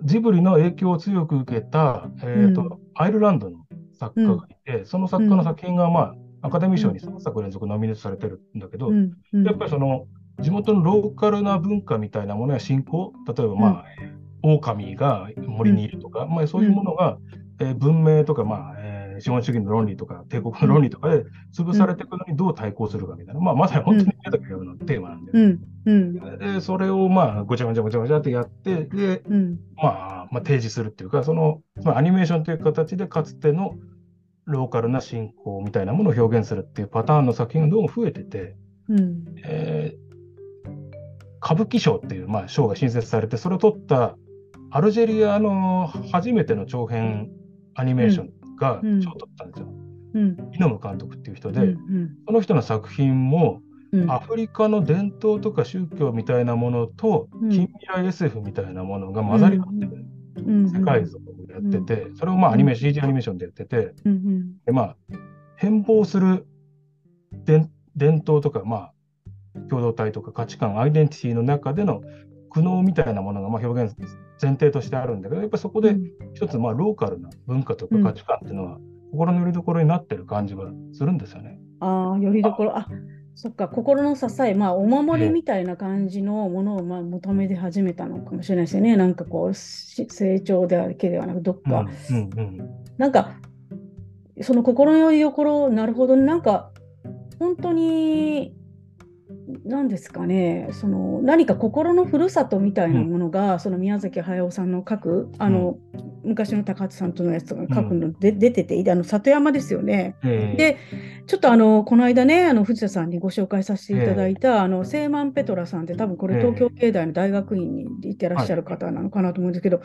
ジブリの影響を強く受けた、えーとうん。アイルランドの作家がいて、その作家の作品が、まあ、アカデミー賞に3作連続ノミネートされてるんだけど、うん。うん。やっぱりその地元のローカルな文化みたいなものや信仰、例えば、まあ狼が森にいるとか、まあ、そういうものが、えー文明とか、まあえー資本主義の論理とか、帝国の論理とかで潰されていくのにどう対抗するかみたいな、まあ、まさに本当に宮崎駿のテーマなんで、でそれをまあごちゃごちゃごちゃごちゃってやって、で、うん。まあ、まあ、提示するっていうか、その、まあ、アニメーションという形でかつてのローカルな信仰みたいなものを表現するっていうパターンの作品がどうも増えてて、うん。えー歌舞伎賞っていう、まあ、賞が新設されて、それを取ったアルジェリアの初めての長編アニメーションがうん。賞を取ったんですよ。うん。イノム監督っていう人で、うんその人の作品もうん。アフリカの伝統とか宗教みたいなものとうん。近未来 SF みたいなものが混ざり合ってる。うん。世界像をやってて、それをまあアニメ、CG アニメーションでやってて、うんうん。でまあ、変貌する伝伝統とか、まあ、共同体とか価値観、アイデンティティの中での苦悩みたいなものがまあ表現前提としてあるんだけど、やっぱりそこで一つまあローカルな文化とか価値観っていうのは、心の拠り所になってる感じはするんですよね。ああ、よりどころ、あ、そっか、心の支え、まあ、お守りみたいな感じのものをまあ求めて始めたのかもしれないですよね。なんかこう、し成長だけではなく、どっか、うんうんうん。なんか、その心のよりどころ、なるほど、なんか、本当に、なんですかね、その何か心のふるさとみたいなものが、その宮崎駿さんの書く、あの、昔の高畑さんとのやつとか書くので、出てて、あの里山ですよね。ええ。で、ちょっとあの、この間ね、あの藤田さんにご紹介させていただいた、あの、セーマン・ペトラさんって、多分これ、ええ。東京芸大の大学院にいてらっしゃる方なのかなと思うんですけど、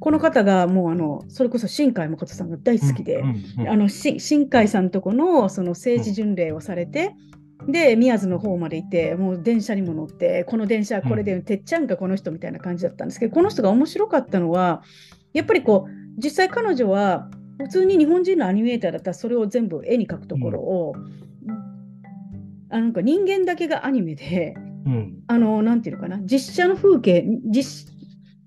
この方がもう、あの、それこそ新海誠さんが大好きで、うんうんうん。あのし新海さんとこのその政治巡礼をされて、で宮津の方まで行ってもう電車にも乗ってこの電車はこれで、てっちゃんかこの人みたいな感じだったんですけどこの人が面白かったのはやっぱりこう実際彼女は普通に日本人のアニメーターだったらそれを全部絵に描くところを、あなんか人間だけがアニメでうん。あのなんていうのかな実写の風景実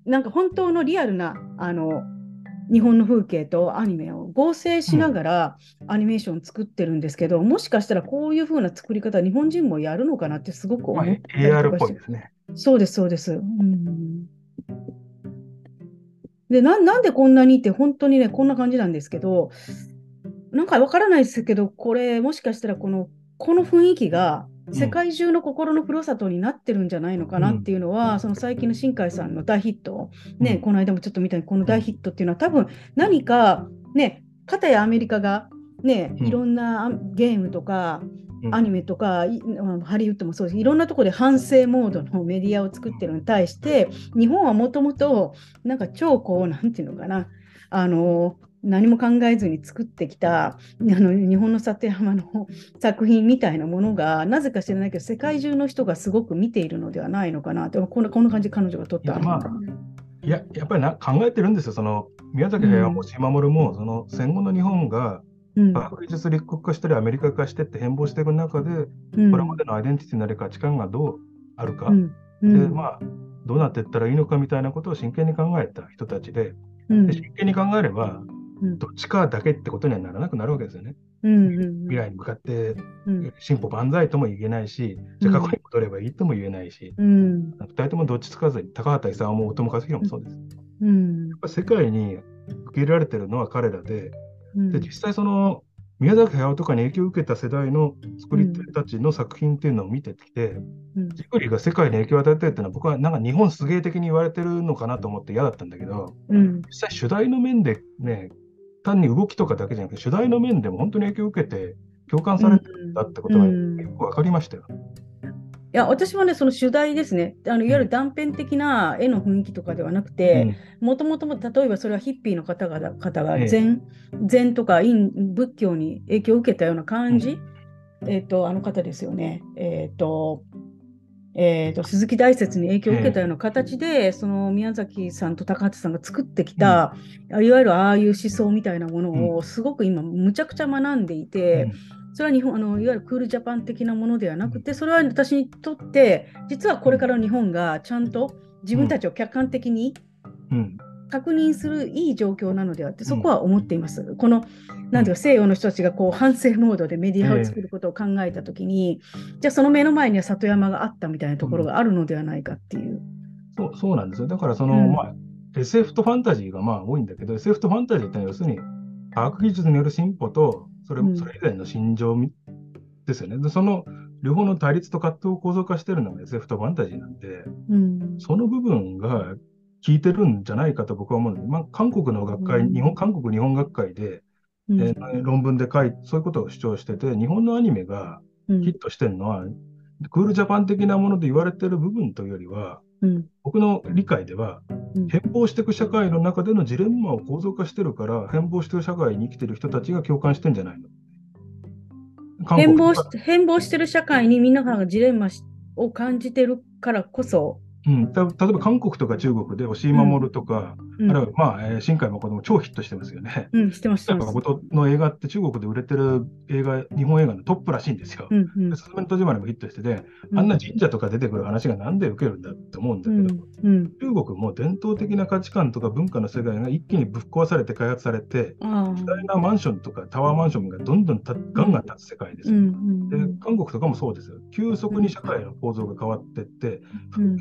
なんか本当のリアルなあの日本の風景とアニメを合成しながらアニメーション作ってるんですけど、もしかしたらこういう風な作り方日本人もやるのかなってすごく思まあったりと AR っぽいですね。そうですそうです。うんでななんでこんなにって本当にねこんな感じなんですけどなんかわからないですけどこれもしかしたらこのこの雰囲気が世界中の心のふるさとになってるんじゃないのかなっていうのは、その最近の新海さんの大ヒット、ねうん。この間もちょっと見たこの大ヒットっていうのは多分何かね片やアメリカがねうん。いろんなあゲームとか、うん。アニメとかハリウッドもそうです。いろんなところで反省モードのメディアを作ってるのに対して日本はもともとなんか超こうなんていうのかな。あの何も考えずに作ってきたあの日本の里山の作品みたいなものがなぜか知らないけど世界中の人がすごく見ているのではないのかなってこんなこんな感じで彼女が撮った。いやまあいや、やっぱりな考えてるんですよ。その宮崎駿も島守も、その戦後の日本がうん。科学技術立国化したりアメリカ化してって変貌していく中で、うん。これまでのアイデンティティなり価値観がどうあるか、うん。うん。で、まあ、どうなっていったらいいのかみたいなことを真剣に考えた人たちで、うん。で真剣に考えれば、うんどっちかだけってことにはならなくなるわけですよね。うんうん未来に向かってうん。進歩万歳とも言えないし、じゃあ過去に戻ればいいとも言えないし、うん。二人ともどっちつかずに、高畑勲も大友克洋もそうです。やうん。っぱ世界に受け入れられてるのは彼らで、うん。で実際その宮崎駿とかに影響を受けた世代の作り手たちの作品っていうのを見てきて、うん。ジブリが世界に影響を与えてるっていうのは僕はなんか日本すげえ的に言われてるのかなと思って嫌だったんだけど、うん。実際主題の面でね、単に動きとかだけじゃなくて、主題の面でも本当に影響を受けて共感されてるんだってことがうんよく分かりましたよ。いや私はね、その主題ですね、あのいわゆる断片的な絵の雰囲気とかではなくて、もともとも例えばそれはヒッピーの方が方がええ。禅,、禅とか陰仏教に影響を受けたような感じ、えっ、と、あの方ですよね、えっ、と、えー、と鈴木大拙に影響を受けたような形で、その宮崎さんと高畑さんが作ってきた、いわゆるああいう思想みたいなものをすごく今むちゃくちゃ学んでいて、それは日本あのいわゆるクールジャパン的なものではなくて、それは私にとって、実はこれからの日本がちゃんと自分たちを客観的にうん。うん確認するいい状況なのではって、そこは思っています。このなんていうか西洋の人たちがこう反省モードでメディアを作ることを考えたときに、じゃあその目の前には里山があったみたいなところがあるのではないかっていう。そうそうなんですよ。だからその、うんまあ、SF とファンタジーがまあ多いんだけど、SF とファンタジーってのは要するに科学技術による進歩と、それうんそれ以前の心情みですよね。で、その両方の対立と葛藤を構造化してるのが SF とファンタジーなんで、うんその部分が効いてるんじゃないかと僕は思うんです。まあ、韓国の学会、うん。日本、韓国日本学会で、うん。えー論文で書いそういうことを主張してて、日本のアニメがうん。ヒットしてるのは、クールジャパン的なもので言われてる部分というよりは、うん。僕の理解では、うん。変貌していく社会の中でのジレンマを構造化してるから、変貌してる社会に生きてる人たちが共感してんじゃないの。韓変貌し変貌してる社会にみんながジレンマしを感じてるからこそ、うん、た例えば韓国とか中国で押井守とか、うんあるいは、まあえー新海誠も超ヒットしてますよね。うん、してます、新海。誠の映画って中国で売れてる映画、日本映画のトップらしいんですよ。うんうんで、すずめの戸締まりもヒットしてて、うんあんな神社とか出てくる話がなんで受けるんだって思うんだうけど、んうん中国も伝統的な価値観とか文化の世界が一気にぶっ壊されて開発されて、巨大なマンションとかタワーマンションがどんどんたガンガン建つ世界ですよ。で韓国とかもそうですよ。急速に社会の構造が変わっていって、うん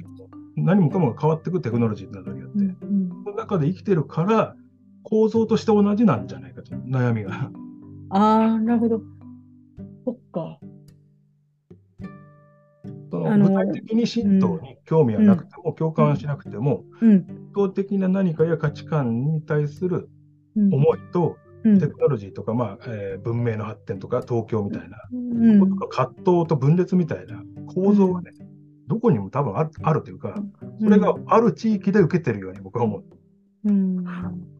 何もかもが変わっていくテクノロジーなどによって、うんその中で生きてるから、構造として同じなんじゃないかと、悩みが。ああ、なるほど。そっか。そあのの具体的に神道に興味はなくても、共感はしなくても、うん。的な何かや価値観に対するうん。思いと、うんテクノロジーとか、まあえー文明の発展とか、東京みたいな、うん葛藤と分裂みたいな構造がね、どこにも多分ああるというか、それがある地域で受けてるように僕は思う。うん。